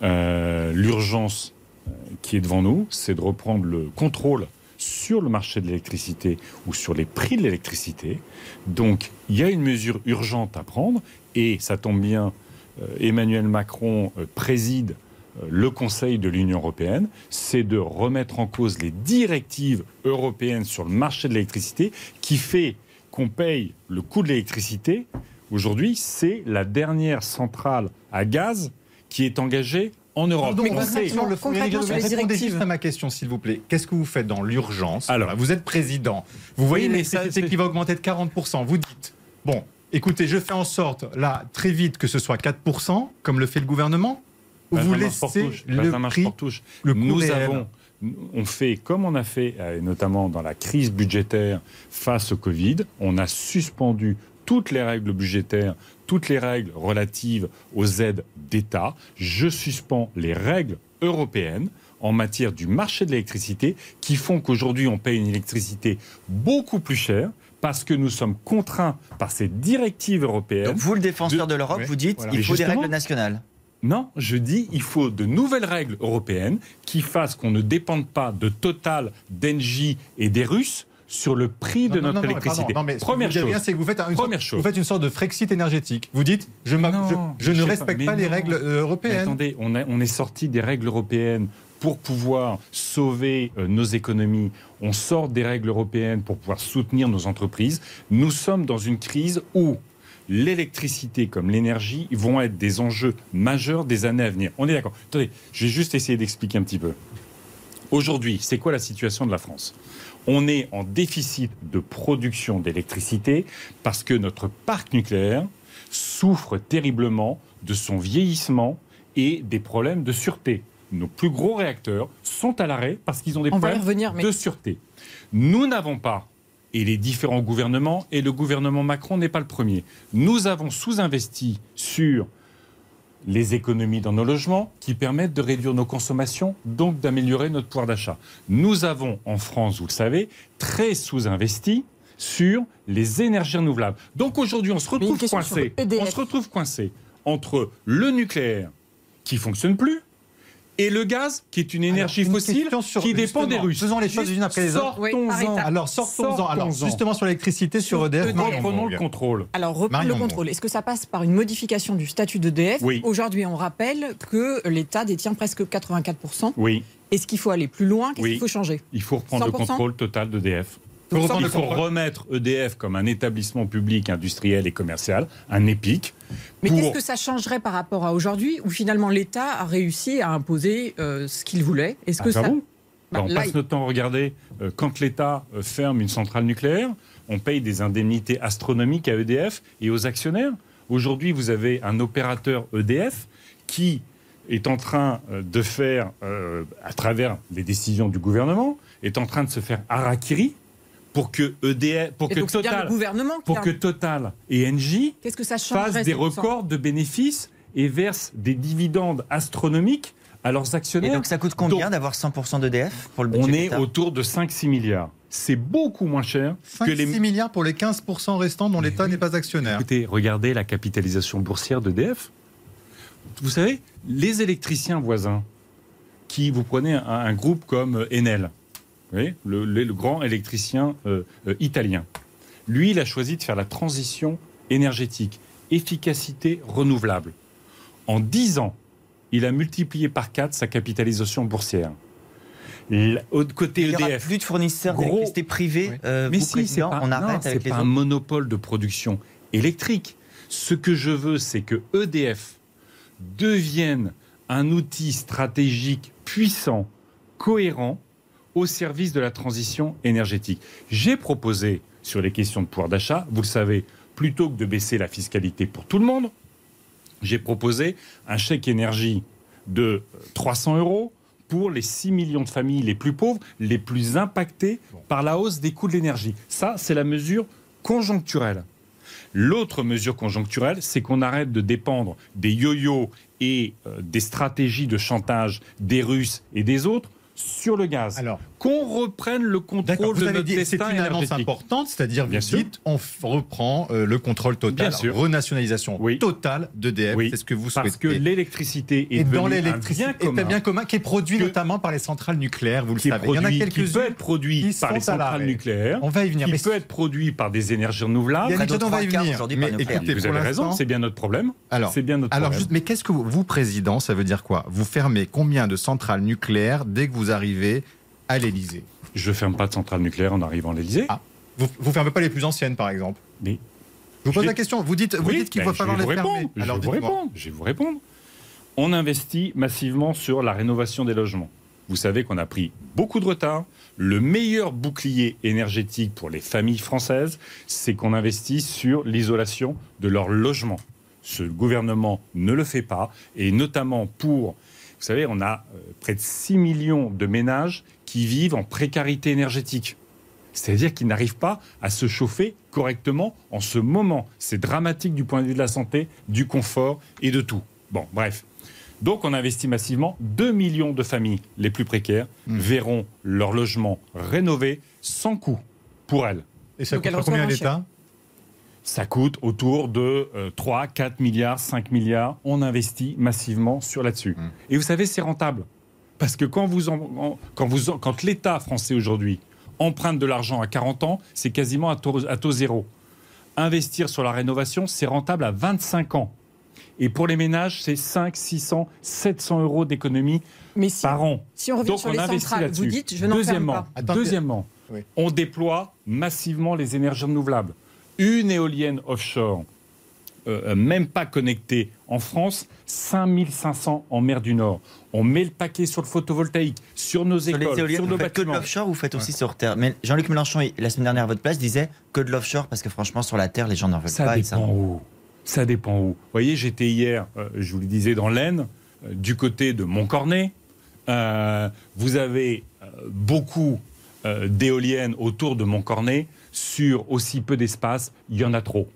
euh, l'urgence euh, qui est devant nous, c'est de reprendre le contrôle sur le marché de l'électricité ou sur les prix de l'électricité. Donc, il y a une mesure urgente à prendre et ça tombe bien euh, Emmanuel Macron euh, préside euh, le Conseil de l'Union européenne, c'est de remettre en cause les directives européennes sur le marché de l'électricité qui fait qu'on paye le coût de l'électricité. Aujourd'hui, c'est la dernière centrale à gaz qui est engagée en Europe. Pardon, concrètement, sur le fond. concrètement, sur les répondez juste à ma question, s'il vous plaît. Qu'est-ce que vous faites dans l'urgence Alors. Vous êtes président. Vous voyez mais l'électricité qui va augmenter de 40%. Vous dites, bon, écoutez, je fais en sorte, là, très vite, que ce soit 4%, comme le fait le gouvernement, ou vous Benjamin laissez Sportouche, le Benjamin prix Sportouche, le coût nous réel. avons, on fait comme on a fait, euh, notamment dans la crise budgétaire face au Covid, on a suspendu toutes les règles budgétaires, toutes les règles relatives aux aides d'État. Je suspends les règles européennes en matière du marché de l'électricité qui font qu'aujourd'hui on paye une électricité beaucoup plus chère parce que nous sommes contraints par ces directives européennes. Donc vous, le défenseur de- de l'Europe, Ouais, vous dites voilà. il faut des règles nationales. Non, je dis il faut de nouvelles règles européennes qui fassent qu'on ne dépende pas de Total, d'Engie et des Russes sur le prix de Non, notre non, non, électricité. mais Première chose. c'est que vous faites, un- une sorte, chose. vous faites une sorte de Frexit énergétique. Vous dites, je, ne respecte pas, les règles euh, Mais européennes. attendez, on, a- on est sorti des règles européennes pour pouvoir sauver euh, nos économies. On sort des règles européennes pour pouvoir soutenir nos entreprises. Nous sommes dans une crise où l'électricité comme l'énergie vont être des enjeux majeurs des années à venir. On est d'accord. Attendez, je vais juste essayer d'expliquer un petit peu. Aujourd'hui, c'est quoi la situation de la France? On est en déficit de production d'électricité parce que notre parc nucléaire souffre terriblement de son vieillissement et des problèmes de sûreté. Nos plus gros réacteurs sont à l'arrêt parce qu'ils ont des On problèmes revenir, mais de sûreté. Nous n'avons pas, et les différents gouvernements, et le gouvernement Macron n'est pas le premier, nous avons sous-investi sur les économies dans nos logements qui permettent de réduire nos consommations, donc d'améliorer notre pouvoir d'achat. Nous avons en France, vous le savez, très sous-investi sur les énergies renouvelables. Donc aujourd'hui, on se coincé. On retrouve coincé entre le nucléaire qui fonctionne plus et le gaz qui est une énergie une fossile qui dépend des Russes. faisons les choses les unes après les autres. Sortons-en. Alors sortons-en. Alors justement sur l'électricité, sur Sur EDF. Reprenons le contrôle. Alors, reprendre Marion le contrôle. Est-ce que ça passe par une modification du statut d'EDF Oui. Aujourd'hui, on rappelle que l'État détient presque 84%. Oui, Est-ce qu'il faut aller plus loin? Qu'est-ce Oui. qu'il faut changer? Il faut reprendre le 100%? contrôle total d'EDF. Donc, reprendre Il faut remettre EDF comme un établissement public, industriel et commercial, un EPIC. Mais pour- qu'est-ce que ça changerait par rapport à aujourd'hui où finalement l'État a réussi à imposer euh, ce qu'il voulait? Est-ce que Ah, ça j'avoue. Bah, on passe notre temps à regarder euh, quand l'État euh, ferme une centrale nucléaire, on paye des indemnités astronomiques à EDF et aux actionnaires. Aujourd'hui, vous avez un opérateur EDF qui est en train de faire, euh, à travers les décisions du gouvernement, est en train de se faire harakiri pour que EDF, pour Et que le Total, gouvernement pour a- que Total et Engie Qu'est-ce que ça changerait fassent des records de bénéfices et versent des dividendes astronomiques à leurs Et actionnaires. donc ça coûte combien d'avoir 100% d'EDF pour le budget on est autour de 5-6 milliards. C'est beaucoup moins cher 5 que les. 6 milliards pour les 15% restants dont l'État n'est pas actionnaire. Écoutez, regardez la capitalisation boursière d'EDF. Vous savez, les électriciens voisins, qui vous prenez un, un groupe comme Enel, le, le- le grand électricien euh, euh, italien, lui, il a choisi de faire la transition énergétique, efficacité renouvelable. En 10 ans, il a multiplié par 4 sa capitalisation boursière. L- côté Il n'y aura EDF, plus de fournisseurs Gros- d'électricité privés. Oui. euh, mais si, c'est pas, on non, arrête c'est avec les pas un monopole de production électrique. Ce que je veux, c'est que EDF devienne un outil stratégique puissant, cohérent, au service de la transition énergétique. J'ai proposé sur les questions de pouvoir d'achat, vous le savez, plutôt que de baisser la fiscalité pour tout le monde, j'ai proposé un chèque énergie de euh, 300 euros pour les 6 millions de familles les plus pauvres, les plus impactées par la hausse des coûts de l'énergie. Ça, c'est la mesure conjoncturelle. L'autre mesure conjoncturelle, c'est qu'on arrête de dépendre des yo-yo et euh, des stratégies de chantage des Russes et des autres sur le gaz. Qu'on reprenne le contrôle de avez notre dit c'est destin une annonce importante, c'est-à-dire Bien vous sûr. dites on reprend euh, le contrôle total, Bien sûr. renationalisation Oui. totale d'EDF, Oui, c'est ce que vous Parce que souhaitez. l'électricité est et dans un l'électricité, bien est un commun, bien commun qui est produit Que- notamment par les centrales nucléaires, vous le savez. Il y en a produit- qui quelques-unes. peut être produit qui par les centrales nucléaires, On va y venir. qui mais peut être produit par des énergies renouvelables. Près de Jadot, on va y venir. Mais écoutez, Vous avez raison, c'est bien notre problème. Alors, c'est bien notre alors problème. juste, mais qu'est-ce que vous, vous, président, ça veut dire quoi? Vous fermez combien de centrales nucléaires dès que vous arrivez à l'Élysée Je ferme pas de centrale nucléaire en arrivant à l'Elysée. Ah. Vous, vous fermez pas les plus anciennes, par exemple Mais Je vous pose la question. Vous dites, vous Oui, dites qu'il ben, faut falloir vais les fermer. Je Alors, vais vous répondre. Je vais vous répondre. On investit massivement sur la rénovation des logements. Vous savez qu'on a pris beaucoup de retard. Le meilleur bouclier énergétique pour les familles françaises, c'est qu'on investit sur l'isolation de leur logement. Ce gouvernement ne le fait pas, et notamment pour, vous savez, on a euh, près de 6 millions de ménages qui vivent en précarité énergétique. C'est-à-dire qu'ils n'arrivent pas à se chauffer correctement en ce moment. C'est dramatique du point de vue de la santé, du confort et de tout. Bon, bref. Donc on investit massivement. 2 millions de familles les plus précaires Mmh. verront leur logement rénové sans coût pour elles. Et ça coûte combien à l'État? Ça coûte autour de euh, 3, 4 milliards, 5 milliards. On investit massivement sur là-dessus. Mm. Et vous savez, c'est rentable. Parce que quand, vous en- en- quand, vous en- quand l'État français aujourd'hui emprunte de l'argent à 40 ans, c'est quasiment à taux, à taux zéro. Investir sur la rénovation, c'est rentable à 25 ans. Et pour les ménages, c'est 5, 600, 700 euros d'économie si, par an. si on revient Donc sur on les centrales, vous dites je n'en ferme Deuxièmement, pas. Deuxièmement Oui. on déploie massivement les énergies renouvelables. Une éolienne offshore, euh, même pas connectée en France, 5500 en mer du Nord. On met le paquet sur le photovoltaïque, sur nos Sur les écoles, éoliennes, sur vous nos faites que de bâtiments. l'offshore ou vous faites aussi sur Terre Mais Jean-Luc Mélenchon, la semaine dernière à votre place, disait que de l'offshore parce que franchement, sur la Terre, les gens n'en veulent Ça pas. dépend où. Ça dépend où. Vous voyez, j'étais hier, euh, je vous le disais, dans l'Aisne, euh, du côté de Montcornet. Euh, vous avez euh, beaucoup euh, d'éoliennes autour de Montcornet. Sur aussi peu d'espace, il y en a trop.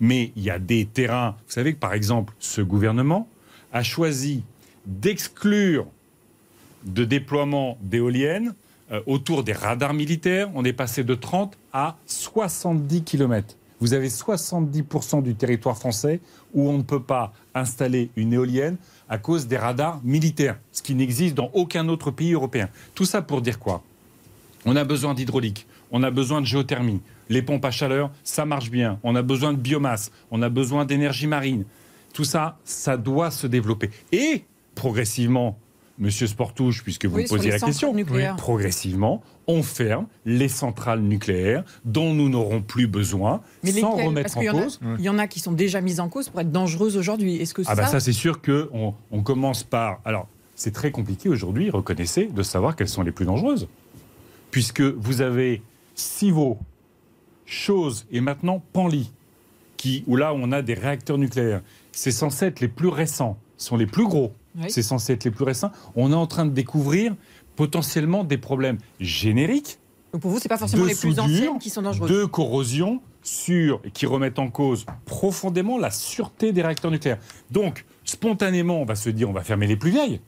Mais il y a des terrains. Vous savez que, par exemple, ce gouvernement a choisi d'exclure de déploiement d'éoliennes euh, autour des radars militaires. On est passé de 30 à 70 km. Vous avez 70% du territoire français où on ne peut pas installer une éolienne à cause des radars militaires, ce qui n'existe dans aucun autre pays européen. Tout ça pour dire quoi? On a besoin d'hydraulique, on a besoin de géothermie. Les pompes à chaleur, ça marche bien. On a besoin de biomasse, on a besoin d'énergie marine. Tout ça, ça doit se développer. Et progressivement, Monsieur Sportouche, puisque vous Oui, me posiez la question, nucléaires. progressivement, on ferme les centrales nucléaires dont nous n'aurons plus besoin, Mais sans lesquelles? remettre en a- cause. Il y en a qui sont déjà mises en cause pour être dangereuses aujourd'hui. Est-ce que Ah bah ça, ça c'est sûr que on, on commence par. Alors c'est très compliqué aujourd'hui, reconnaissez, de savoir quelles sont les plus dangereuses, puisque vous avez Civaux, Chose et maintenant Panly, qui où là on a des réacteurs nucléaires. C'est censé être les plus récents, sont les plus gros. Oui. C'est censé être les plus récents. On est en train de découvrir potentiellement des problèmes génériques Donc pour vous, c'est pas forcément les plus anciennes qui sont dangereuses. de corrosion sur qui remettent en cause profondément la sûreté des réacteurs nucléaires. Donc, spontanément, on va se dire on va fermer les plus vieilles.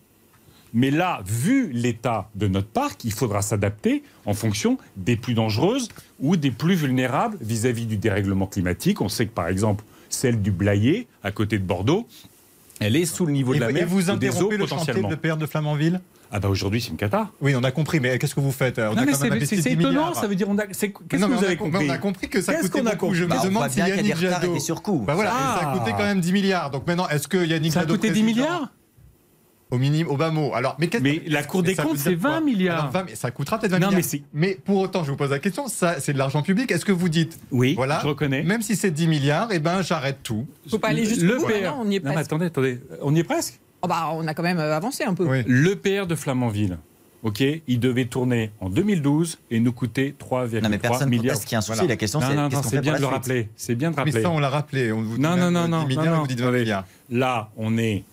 Mais là, vu l'état de notre parc, il faudra s'adapter en fonction des plus dangereuses ou des plus vulnérables vis-à-vis du dérèglement climatique. On sait que, par exemple, celle du Blayais, à côté de Bordeaux, elle est sous le niveau Et, de la et mer vous ou des eaux interrompez le chantier de PR de Flamanville Ah bah aujourd'hui, c'est une cata. Oui, on a compris, mais qu'est-ce que vous faites? On Non, a mais c'est- investi c'est c'est 10 étonnant, milliards. ça veut dire on a. Qu'est-ce que vous avez com- compris On a compris que ça coûtait beaucoup. Je me compris Bah, on demande si Yannick Jadot... Bah voilà, et ça a Ah. coûté quand même 10 milliards. Donc maintenant, est-ce que Yannick Ça a Jadot... coûté 10 président, milliards Au minimum, au bas mot. Alors, mais, qu'est-ce- Mais la Cour mais des comptes, c'est quoi 20 milliards. Alors, 20 mais ça coûtera peut-être 20 Non, mais milliards. c'est- Mais pour autant, je vous pose la question, ça, c'est de l'argent public. Est-ce que vous dites, Oui, voilà, je reconnais. même si c'est 10 milliards, eh ben, j'arrête tout Faut pas aller jusqu'au le bout, PR. on y est non, mais presque. attendez, attendez, on y est presque. Oh bah, on a quand même euh, avancé un peu. Oui. Le PR de Flamanville, ok, il devait tourner en 2012 et nous coûter 3,3 Non, mais personne ne milliards. qu'il y a un souci. Voilà. La question, Non, c'est non, non, bien de le rappeler. C'est bien de Mais rappeler. ça, on l'a rappelé. On vous dit Non, non, non, 10 non, milliards, vous dites 20 attendez. milliards. Là, on est,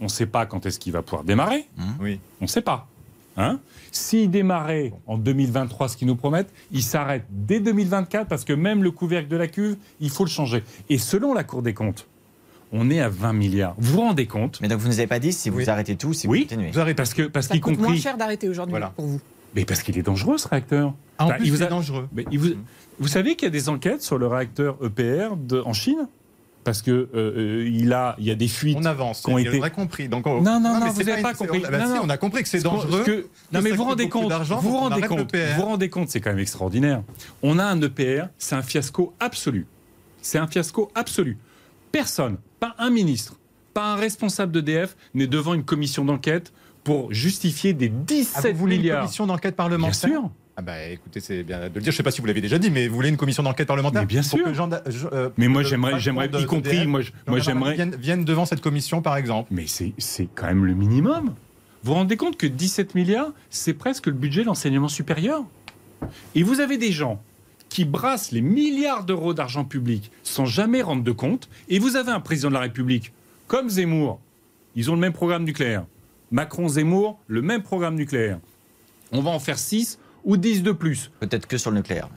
on ne sait pas quand est-ce qu'il va pouvoir démarrer. Oui. On ne sait pas. Hein S'il démarrait en 2023, ce qu'ils nous promettent, il s'arrête dès 2024 parce que même le couvercle de la cuve, il faut le changer. Et selon la Cour des comptes, on est à 20 milliards. Vous vous rendez compte? Mais donc vous nous avez pas dit si vous Oui. arrêtez tout, si Oui. vous continuez. Vous arrêtez. Parce que parce coûte moins cher d'arrêter aujourd'hui Voilà. pour vous. Mais parce qu'il est dangereux ce réacteur. Ah, en Enfin, plus, il vous a- dangereux. Mais il vous, vous savez qu'il y a des enquêtes sur le réacteur EPR de- en Chine? Parce que euh, euh, il a il y a des fuites. On avance. qui ont Il y a été- vrai compris. Donc, on- Non, non, non, vous n'avez pas compris. bah Non, si, non. on a compris que c'est dangereux. que- non mais vous rendez compte, d'argent, vous vous on rendez compte, vous rendez compte, c'est quand même extraordinaire. On a un EPR, c'est un fiasco absolu. C'est un fiasco absolu. Personne, pas un ministre, pas un responsable d'EDF n'est devant une commission d'enquête pour justifier des Ah, 17 vous voulez une commission d'enquête Bien parlementaire sûr. Ah bah écoutez, c'est bien de le dire. Je ne sais pas si vous l'avez déjà dit, mais vous voulez une commission d'enquête parlementaire Mais bien pour sûr. que je- euh, Mais moi j'aimerais, j'aimerais, y compris, moi, moi j'aimerais. Vienne, vienne devant cette commission, par exemple. Mais c'est, c'est quand même le minimum. Vous vous rendez compte que 17 milliards, c'est presque le budget de l'enseignement supérieur. Et vous avez des gens qui brassent les milliards d'euros d'argent public sans jamais rendre de compte. Et vous avez un président de la République comme Zemmour. Ils ont le même programme nucléaire. Macron, Zemmour, le même programme nucléaire. On va en faire 6 ou 10 de plus. Peut-être que sur le nucléaire.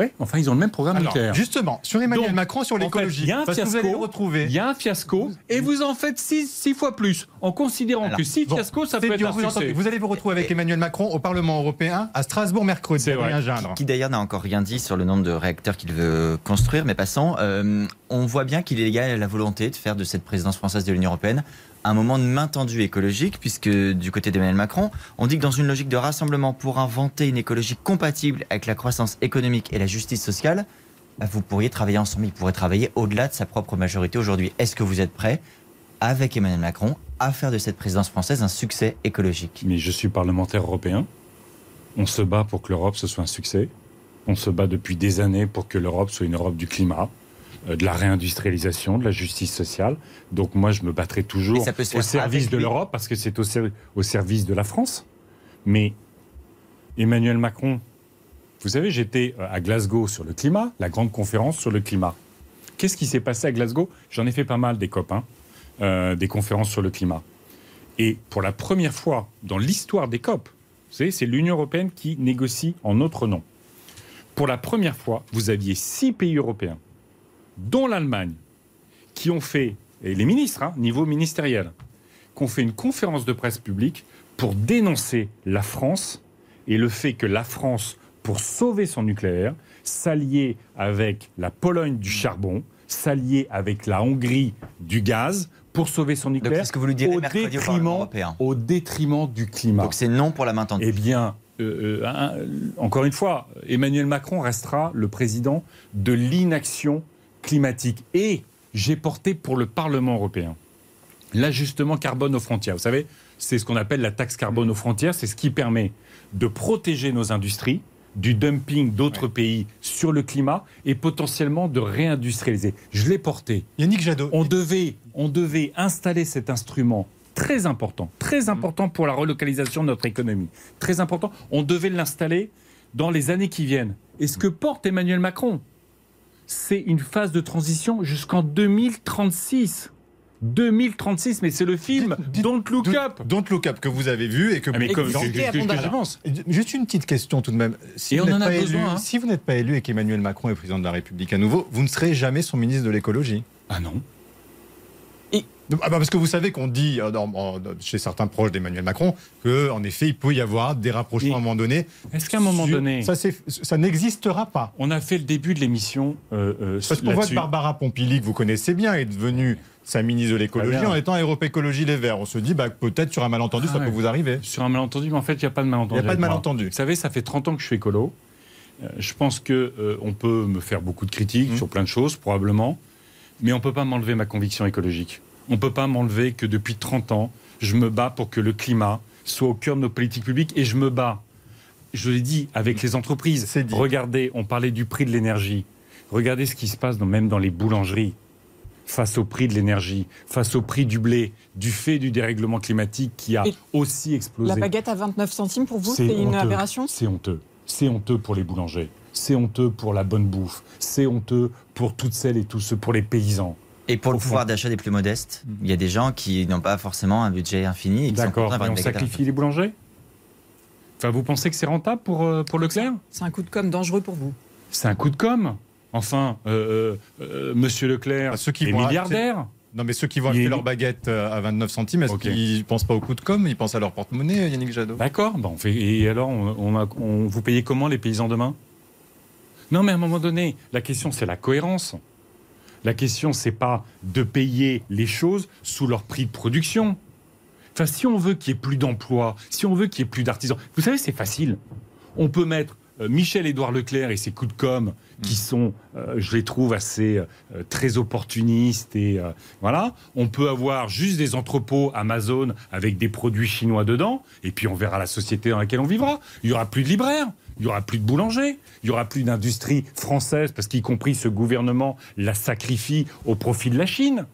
Ouais, enfin, ils ont le même programme Alors, nucléaire. justement, sur Emmanuel Donc, Macron, sur en fait, l'écologie, il y a un fiasco, le retrouver. Il y a un fiasco et vous en faites 6 fois plus en considérant Alors, que 6 Bon, fiascos, ça peut être un vous, succès. Vous allez vous retrouver avec Emmanuel Macron au Parlement européen à Strasbourg mercredi. C'est vrai. Geindre. Qui d'ailleurs n'a encore rien dit sur le nombre de réacteurs qu'il veut construire, mais passons. Euh, on voit bien qu'il est égal à la volonté de faire de cette présidence française de l'Union européenne un moment de main tendue écologique, puisque du côté d'Emmanuel Macron, on dit que dans une logique de rassemblement pour inventer une écologie compatible avec la croissance économique et la justice sociale, bah, vous pourriez travailler ensemble, il pourrait travailler au-delà de sa propre majorité aujourd'hui. Est-ce que vous êtes prêt, avec Emmanuel Macron, à faire de cette présidence française un succès écologique? Mais je suis parlementaire européen. On se bat pour que l'Europe soit un succès. On se bat depuis des années pour que l'Europe soit une Europe du climat, de la réindustrialisation, de la justice sociale. Donc moi, je me battrai toujours au service de l'Europe parce que c'est au, ser- au service de la France. Mais Emmanuel Macron, vous savez, j'étais euh, à Glasgow sur le climat, la grande conférence sur le climat. Qu'est-ce qui s'est passé à Glasgow? J'en ai fait pas mal des copains, euh, des conférences sur le climat. Et pour la première fois dans l'histoire des COP, vous savez, c'est l'Union européenne qui négocie en notre nom. Pour la première fois, vous aviez six pays européens, dont l'Allemagne, qui ont fait, et les ministres, hein, niveau ministériel, qui ont fait une conférence de presse publique pour dénoncer la France et le fait que la France, pour sauver son nucléaire, s'alliait avec la Pologne du charbon, s'alliait avec la Hongrie du gaz pour sauver son Donc, nucléaire c'est ce que vous lui direz au détriment, au détriment du climat. Donc c'est non pour la main tendue. Eh bien, euh, euh, encore une fois, Emmanuel Macron restera le président de l'inaction climatique. Et j'ai porté pour le Parlement européen l'ajustement carbone aux frontières. Vous savez, c'est ce qu'on appelle la taxe carbone aux frontières. C'est ce qui permet de protéger nos industries du dumping d'autres pays sur le climat et potentiellement de réindustrialiser. Je l'ai porté. Yannick Jadot. On devait, on devait installer cet instrument très important, très important pour la relocalisation de notre économie, très important. On devait l'installer dans les années qui viennent. Et ce que porte Emmanuel Macron, c'est une phase de transition jusqu'en 2036. 2036, mais c'est le film Dites- dites- Don't Look Up. Don't Look Up que vous avez vu et que Ah, mais vous- comme- vous que- que- je pense. Juste une petite question tout de même. Si Et vous on n'êtes en a pas hein. Si vous n'êtes pas élu et qu'Emmanuel Macron est président de la République à nouveau, vous ne serez jamais son ministre de l'écologie. Ah non. Ah bah parce que vous savez qu'on dit euh, dans- en- chez certains proches d'Emmanuel Macron que en effet il peut y avoir des rapprochements à un moment donné. Est-ce qu'à un moment Sur- donné, ça, n'existera pas. on a fait le début de l'émission euh, euh, Parce qu'on voit que. Barbara Pompili, que vous connaissez bien, est devenue sa ministre de l'écologie bien. en étant Europe Écologie Les Verts. On se dit bah, peut-être sur un malentendu Ah ça ouais. peut vous arriver. Sur un malentendu, mais en fait, il n'y a pas de malentendu. Il n'y a pas de malentendu. Vous savez, ça fait 30 ans que je suis écolo. Euh, je pense que euh, on peut me faire beaucoup de critiques Mmh. sur plein de choses, probablement, mais on peut pas m'enlever ma conviction écologique. On peut pas m'enlever que depuis 30 ans, je me bats pour que le climat soit au cœur de nos politiques publiques et je me bats. Je l'ai dit avec les entreprises. Regardez, on parlait du prix de l'énergie. Regardez ce qui se passe dans- même dans les boulangeries face au prix de l'énergie, face au prix du blé, du fait du dérèglement climatique qui a Et aussi explosé. La baguette à 29 centimes, pour vous, C'est c'est une honteux. aberration? C'est honteux. C'est honteux pour les boulangers. C'est honteux pour la bonne bouffe. C'est honteux pour toutes celles et tous ceux, pour les paysans. Et pour le pouvoir d'achat des plus modestes, il y a des gens qui n'ont pas forcément un budget infini. et qui sont D'accord, on sacrifie les boulangers? Enfin, vous pensez que c'est rentable pour, euh, pour Leclerc? C'est un coup de com' dangereux pour vous. C'est un coup de com'. Enfin, euh, euh, euh, Monsieur Leclerc À ceux qui est vont milliardaire. Non, mais ceux qui vont acheter leur baguette à 29 centimes, est-ce qu'ils pensent pas au coup de com? Ils pensent à leur porte-monnaie, Yannick Jadot D'accord. Bon, on fait, et alors, on, on a- on- vous payez comment les paysans demain? Non, mais à un moment donné, la question c'est la cohérence. La question c'est pas de payer les choses sous leur prix de production. Enfin, si on veut qu'il y ait plus d'emplois, si on veut qu'il y ait plus d'artisans, vous savez, c'est facile. On peut mettre euh, Michel-Édouard Leclerc et ses coups de com, qui sont, euh, je les trouve assez euh, très opportunistes et euh, voilà. On peut avoir juste des entrepôts Amazon avec des produits chinois dedans, et puis on verra la société dans laquelle on vivra. Il y aura plus de libraires. Il y aura plus de boulangers, il y aura plus d'industrie française parce qu'y compris ce gouvernement la sacrifie au profit de la Chine.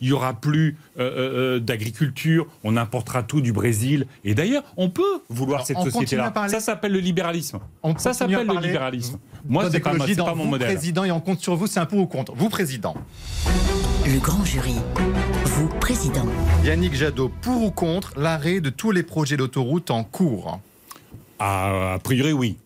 Il y aura plus euh, euh, euh, d'agriculture, on importera tout du Brésil. Et d'ailleurs, on peut vouloir Alors, cette société-là. Ça s'appelle le libéralisme. On Ça s'appelle le libéralisme. Moi, Pas c'est pas, dans pas mon vous, modèle. président, et on compte sur vous, c'est un pour ou contre Vous, président. Le grand jury. Vous, président. Yannick Jadot, pour ou contre l'arrêt de tous les projets d'autoroute en cours? Ah, a priori, oui.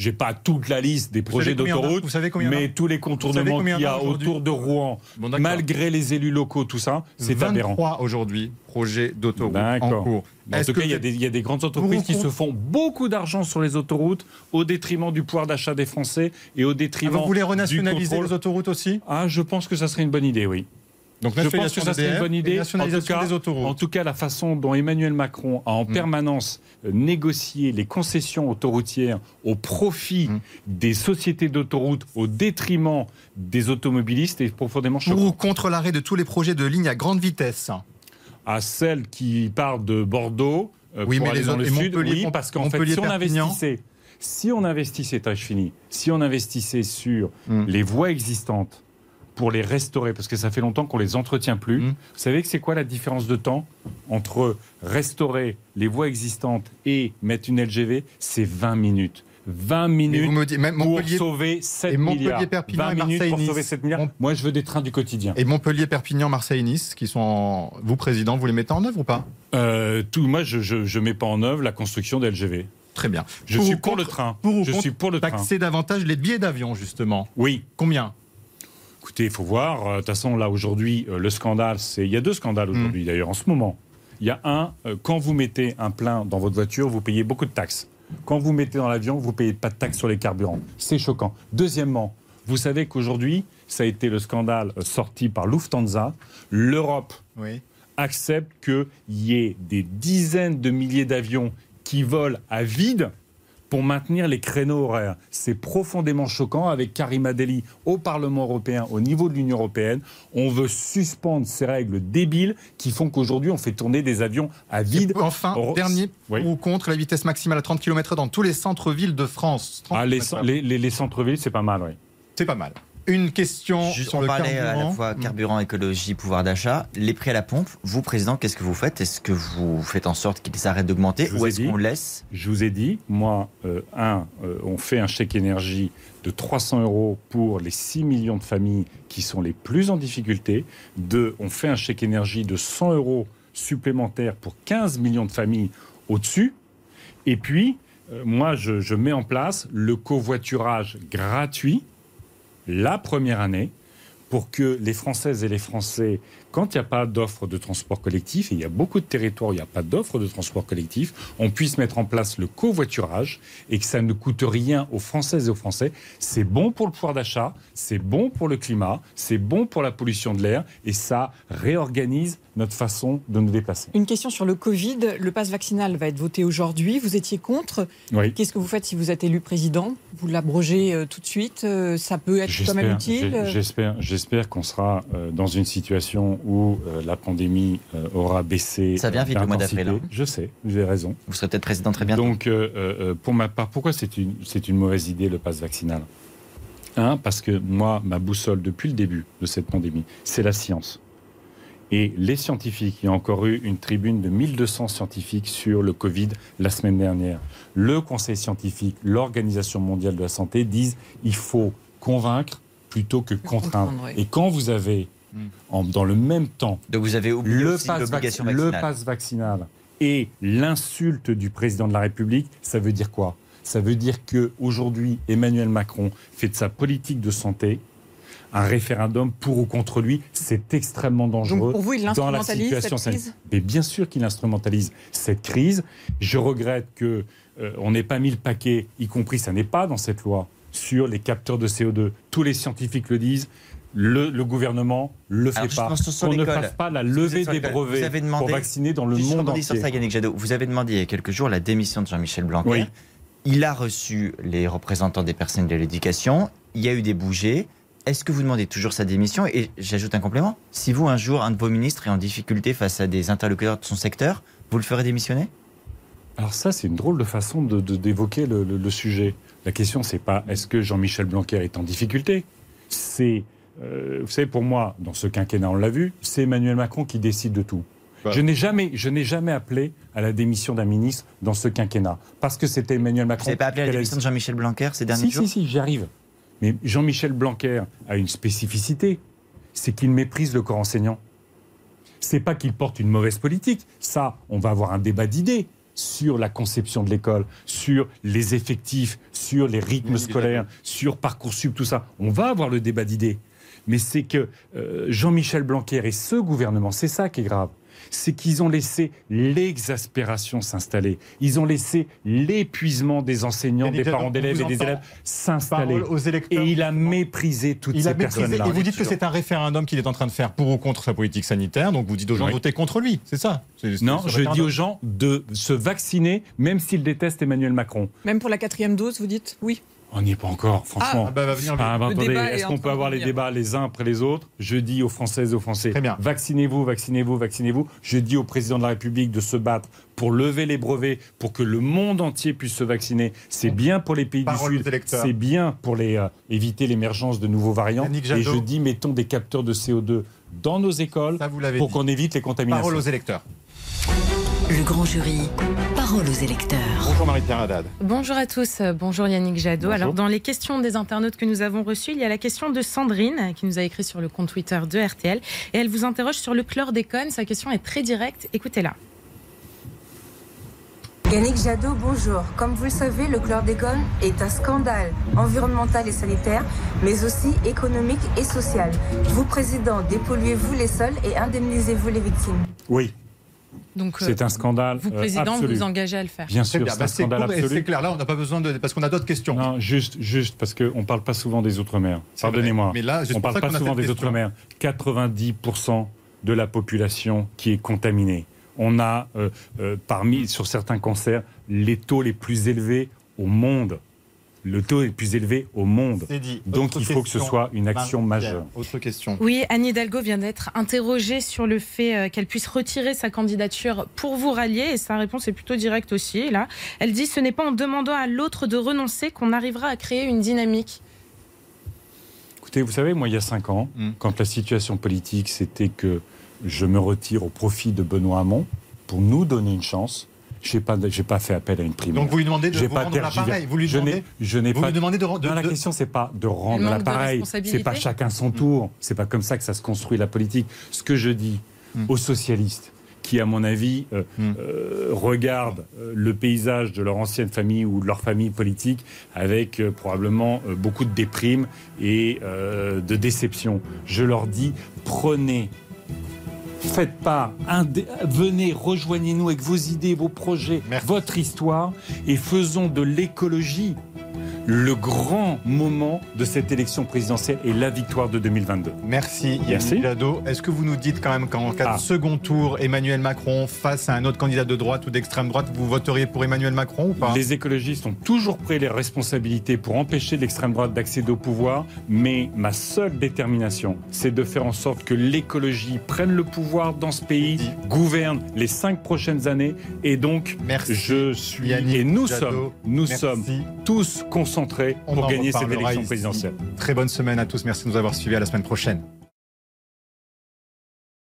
J'ai pas toute la liste des projets d'autoroute, mais tous les savez contournements combien qu'il y a autour de Rouen, Bon, malgré les élus locaux, tout ça, c'est 23 aberrant. aujourd'hui projets d'autoroute en cours. En tout cas, il y, a des, il y a des grandes entreprises qui se font beaucoup d'argent sur les autoroutes au détriment du pouvoir d'achat des Français et au Ah, détriment vous voulez du renationaliser contrôle. les autoroutes aussi? Ah, je pense que ça serait une bonne idée, oui. Donc Je pense que ça serait une bonne idée. En tout, cas, des autoroutes. en tout cas, la façon dont Emmanuel Macron a en Mm. permanence euh, négocié les concessions autoroutières au profit Mm. des sociétés d'autoroutes au détriment des automobilistes est profondément choquant. ou contre l'arrêt de tous les projets de lignes à grande vitesse À celle qui part de Bordeaux euh, Oui, pour mais aller les dans autres- le sud, oui, parce qu'en fait, si on investissait, si on investissait, attends, je finis, si on investissait sur Mm. les voies existantes pour les restaurer, parce que ça fait longtemps qu'on les entretient plus. Mm. Vous savez que c'est quoi la différence de temps entre restaurer les voies existantes et mettre une LGV C'est 20 minutes. 20 Mais minutes vous me dites, même pour sauver 7 et Montpellier, milliards. Perpignan 20 et minutes Marseille, pour sauver 7 milliards. Mont- Moi, je veux des trains du quotidien. et Montpellier, Perpignan, Marseille, Nice, qui sont en... vous président, vous les mettez en œuvre ou pas? Euh, tout, moi, je ne mets pas en œuvre la construction d'LGV. Très bien. Je Pour suis ou pour contre- le train. Pour ou je suis pour le train. taxer davantage les billets d'avion justement? Oui. Combien? Écoutez, il faut voir. Euh, De toute façon, là, aujourd'hui, euh, le scandale, c'est. Il y a deux scandales Mm. aujourd'hui, d'ailleurs, en ce moment. Il y a un, euh, quand vous mettez un plein dans votre voiture, vous payez beaucoup de taxes. Quand vous mettez dans l'avion, vous payez pas de taxes sur les carburants. C'est choquant. Deuxièmement, vous savez qu'aujourd'hui, ça a été le scandale sorti par Lufthansa. L'Europe Oui. accepte qu'il y ait des dizaines de milliers d'avions qui volent à vide pour maintenir les créneaux horaires. C'est profondément choquant avec Karima Deli au Parlement européen, au niveau de l'Union européenne. On veut suspendre ces règles débiles qui font qu'aujourd'hui on fait tourner des avions à vide. Enfin, dernier Oui. ou contre la vitesse maximale à 30 km dans tous les centres-villes de France. 30 Ah, les, km/h. les- les- les centres-villes, c'est pas mal, oui. C'est pas mal. Une question Juste, sur on le parlait à la carburant. fois Mm. carburant, écologie, pouvoir d'achat. Les prix à la pompe, vous, président, qu'est-ce que vous faites? Est-ce que vous faites en sorte qu'ils arrêtent d'augmenter ou est-ce qu'on laisse? Je vous ai dit, moi, euh, un, euh, on fait un chèque énergie de 300 euros pour les 6 millions de familles qui sont les plus en difficulté. Deux, on fait un chèque énergie de 100 euros supplémentaires pour 15 millions de familles au-dessus. Et puis, euh, moi, je, je mets en place le covoiturage gratuit la première année pour que les Françaises et les Français, quand il n'y a pas d'offre de transport collectif, et il y a beaucoup de territoires où il n'y a pas d'offre de transport collectif, on puisse mettre en place le covoiturage et que ça ne coûte rien aux Françaises et aux Français. C'est bon pour le pouvoir d'achat, c'est bon pour le climat, c'est bon pour la pollution de l'air et ça réorganise notre façon de nous déplacer. Une question sur le Covid. Le pass vaccinal va être voté aujourd'hui. Vous étiez contre. Oui. Qu'est-ce que vous faites si vous êtes élu président? Vous l'abrogez euh, tout de suite Euh, Ça peut être quand même utile? j'espère qu'on sera euh, dans une situation où euh, la pandémie euh, aura baissé. Ça vient vite le mois d'avril, hein. Je sais, vous avez raison. Vous serez peut-être président très bientôt. Donc, euh, euh, pour ma part, pourquoi c'est une, mauvaise idée le pass vaccinal? Un, parce que moi, ma boussole depuis le début de cette pandémie, c'est la science. Et les scientifiques, il y a encore eu une tribune de 1200 scientifiques sur le Covid la semaine dernière. Le Conseil scientifique, l'Organisation mondiale de la santé disent il faut convaincre plutôt que contraindre. Et quand vous avez, en- dans le même temps, Donc vous avez oublié le aussi pass, l'obligation vac- le vaccinale. pass vaccinal et l'insulte du président de la République, ça veut dire quoi? Ça veut dire que aujourd'hui Emmanuel Macron fait de sa politique de santé un référendum pour ou contre lui, c'est extrêmement dangereux. Donc pour vous, il dans la instrumentalise situation cette crise? Mais bien sûr qu'il instrumentalise cette crise. Je regrette que euh, on n'ait pas mis le paquet, y compris, ça n'est pas dans cette loi, sur les capteurs de CO2. Tous les scientifiques le disent. Le, le gouvernement le Alors, fait pas. justement, sur- sur On ne fasse pas la levée des brevets Vous avez demandé- pour vacciner dans le monde rebondir sur entier. ça, Yannick Jadot. Vous avez demandé il y a quelques jours la démission de Jean-Michel Blanquer. Oui. Il a reçu les représentants des personnes de l'éducation. Il y a eu des bougées. Est-ce que vous demandez toujours sa démission? Et j'ajoute un complément. Si vous, un jour, un de vos ministres est en difficulté face à des interlocuteurs de son secteur, vous le ferez démissionner? Alors ça, c'est une drôle de façon de- de- d'évoquer le, le- le sujet. La question, c'est pas est-ce que Jean-Michel Blanquer est en difficulté? C'est, vous savez, pour moi, dans ce quinquennat, on l'a vu, c'est Emmanuel Macron qui décide de tout. Bah. Je n'ai jamais, je n'ai jamais appelé à la démission d'un ministre dans ce quinquennat parce que c'était Emmanuel Vous Macron. n'avez pas appelé à la démission de Jean-Michel Blanquer ces derniers si, jours si, si, j'y arrive. Mais Jean-Michel Blanquer a une spécificité, c'est qu'il méprise le corps enseignant. C'est pas qu'il porte une mauvaise politique. Ça, on va avoir un débat d'idées sur la conception de l'école, sur les effectifs, sur les rythmes scolaires, sur Parcoursup, tout ça. On va avoir le débat d'idées. Mais c'est que euh, Jean-Michel Blanquer et ce gouvernement, c'est ça qui est grave. C'est qu'ils ont laissé l'exaspération s'installer. Ils ont laissé l'épuisement des enseignants, des parents d'élèves et des élèves s'installer. Parole aux électeurs. Et il a méprisé toutes Il ces personnes-là. Et vous dites que c'est un référendum qu'il est en train de faire pour ou contre sa politique sanitaire. Donc vous dites aux gens Oui. de voter contre lui. C'est ça? Non, je dis aux gens de se vacciner, même s'ils détestent Emmanuel Macron. Même pour la quatrième dose, vous dites? Oui. On n'y est pas encore, franchement. Ah bah, va venir lui. Ah, bah, Le attendez, débat est est-ce qu'on peut avoir les débats les uns après les autres Je dis aux Françaises et aux Français, Très bien. vaccinez-vous, vaccinez-vous, vaccinez-vous. Je dis au président de la République de se battre pour lever les brevets, pour que le monde entier puisse se vacciner. C'est bien pour les pays Parole du aux Sud, électeurs. c'est bien pour les, euh, éviter l'émergence de nouveaux variants. Et je dis, mettons des capteurs de CO2 dans nos écoles Ça, vous l'avez pour qu'on évite les contaminations. Parole aux électeurs. Le grand jury. Parole aux électeurs. Bonjour Marie-Pierre Haddad. Bonjour à tous, bonjour Yannick Jadot. Bonjour. Alors dans les questions des internautes que nous avons reçues, il y a la question de Sandrine qui nous a écrit sur le compte Twitter de RTL et elle vous interroge sur le chlordécone. Sa question est très directe, écoutez-la. Yannick Jadot, bonjour. Comme vous le savez, le chlordécone est un scandale environnemental et sanitaire, mais aussi économique et social. Vous, président, dépolluez-vous les sols et indemnisez-vous les victimes. Oui, Donc euh, c'est un scandale vous, euh, président, absolu. vous engagez à le faire. Bien sûr, c'est Bah, un scandale court absolu. c'est clair. Là, on n'a pas besoin de. Parce qu'on a d'autres questions. Non, juste, juste parce qu'on ne parle pas souvent des Outre-mer. Pardonnez-moi. Mais là, on ne parle pas souvent des. Outre-mer. 90% de la population qui est contaminée. On a, euh, euh, parmi, sur certains cancers, les taux les plus élevés au monde. Le taux les plus élevé au monde. C'est dit. Donc il faut que ce soit une action majeure. Autre question. Oui, Anne Hidalgo vient d'être interrogée sur le fait euh, qu'elle puisse retirer sa candidature pour vous rallier et sa réponse est plutôt directe aussi. Là, elle dit ce n'est pas en demandant à l'autre de renoncer qu'on arrivera à créer une dynamique. Écoutez, vous savez, moi, il y a cinq ans, Mm. quand la situation politique, c'était que je me retire au profit de Benoît Hamon pour nous donner une chance, je n'ai pas, fait appel à une primaire. Donc vous lui demandez de J'ai vous pas rendre l'appareil. Vous lui je demandez. n'ai, je n'ai Vous pas. lui demandez de, de- Non, la question, c'est pas de rendre l'appareil. C'est pas chacun son tour. C'est pas comme ça que ça se construit la politique. Ce que je dis Mm. aux socialistes, qui, à mon avis, euh, Mm. euh, regardent euh, le paysage de leur ancienne famille ou de leur famille politique avec euh, probablement euh, beaucoup de déprime et euh, de déception. Je leur dis, prenez Faites part, indé- venez, rejoignez-nous avec vos idées, vos projets, Merci. votre histoire et faisons de l'écologie le grand moment de cette élection présidentielle et la victoire de 2022. Merci. Yannick Jadot. Est-ce que vous nous dites quand même qu'en cas Ah. de second tour, Emmanuel Macron face à un autre candidat de droite ou d'extrême droite, vous voteriez pour Emmanuel Macron ou pas? Les écologistes ont toujours pris les responsabilités pour empêcher l'extrême droite d'accéder au pouvoir, mais ma seule détermination, c'est de faire en sorte que l'écologie prenne le pouvoir dans ce pays, gouverne les cinq prochaines années, et donc Merci. je suis Yannick et nous Jadot. sommes, nous Merci. sommes tous concentrés On pour gagner cette élection ici. présidentielle. Très bonne semaine à tous. Merci de nous avoir suivis. À la semaine prochaine.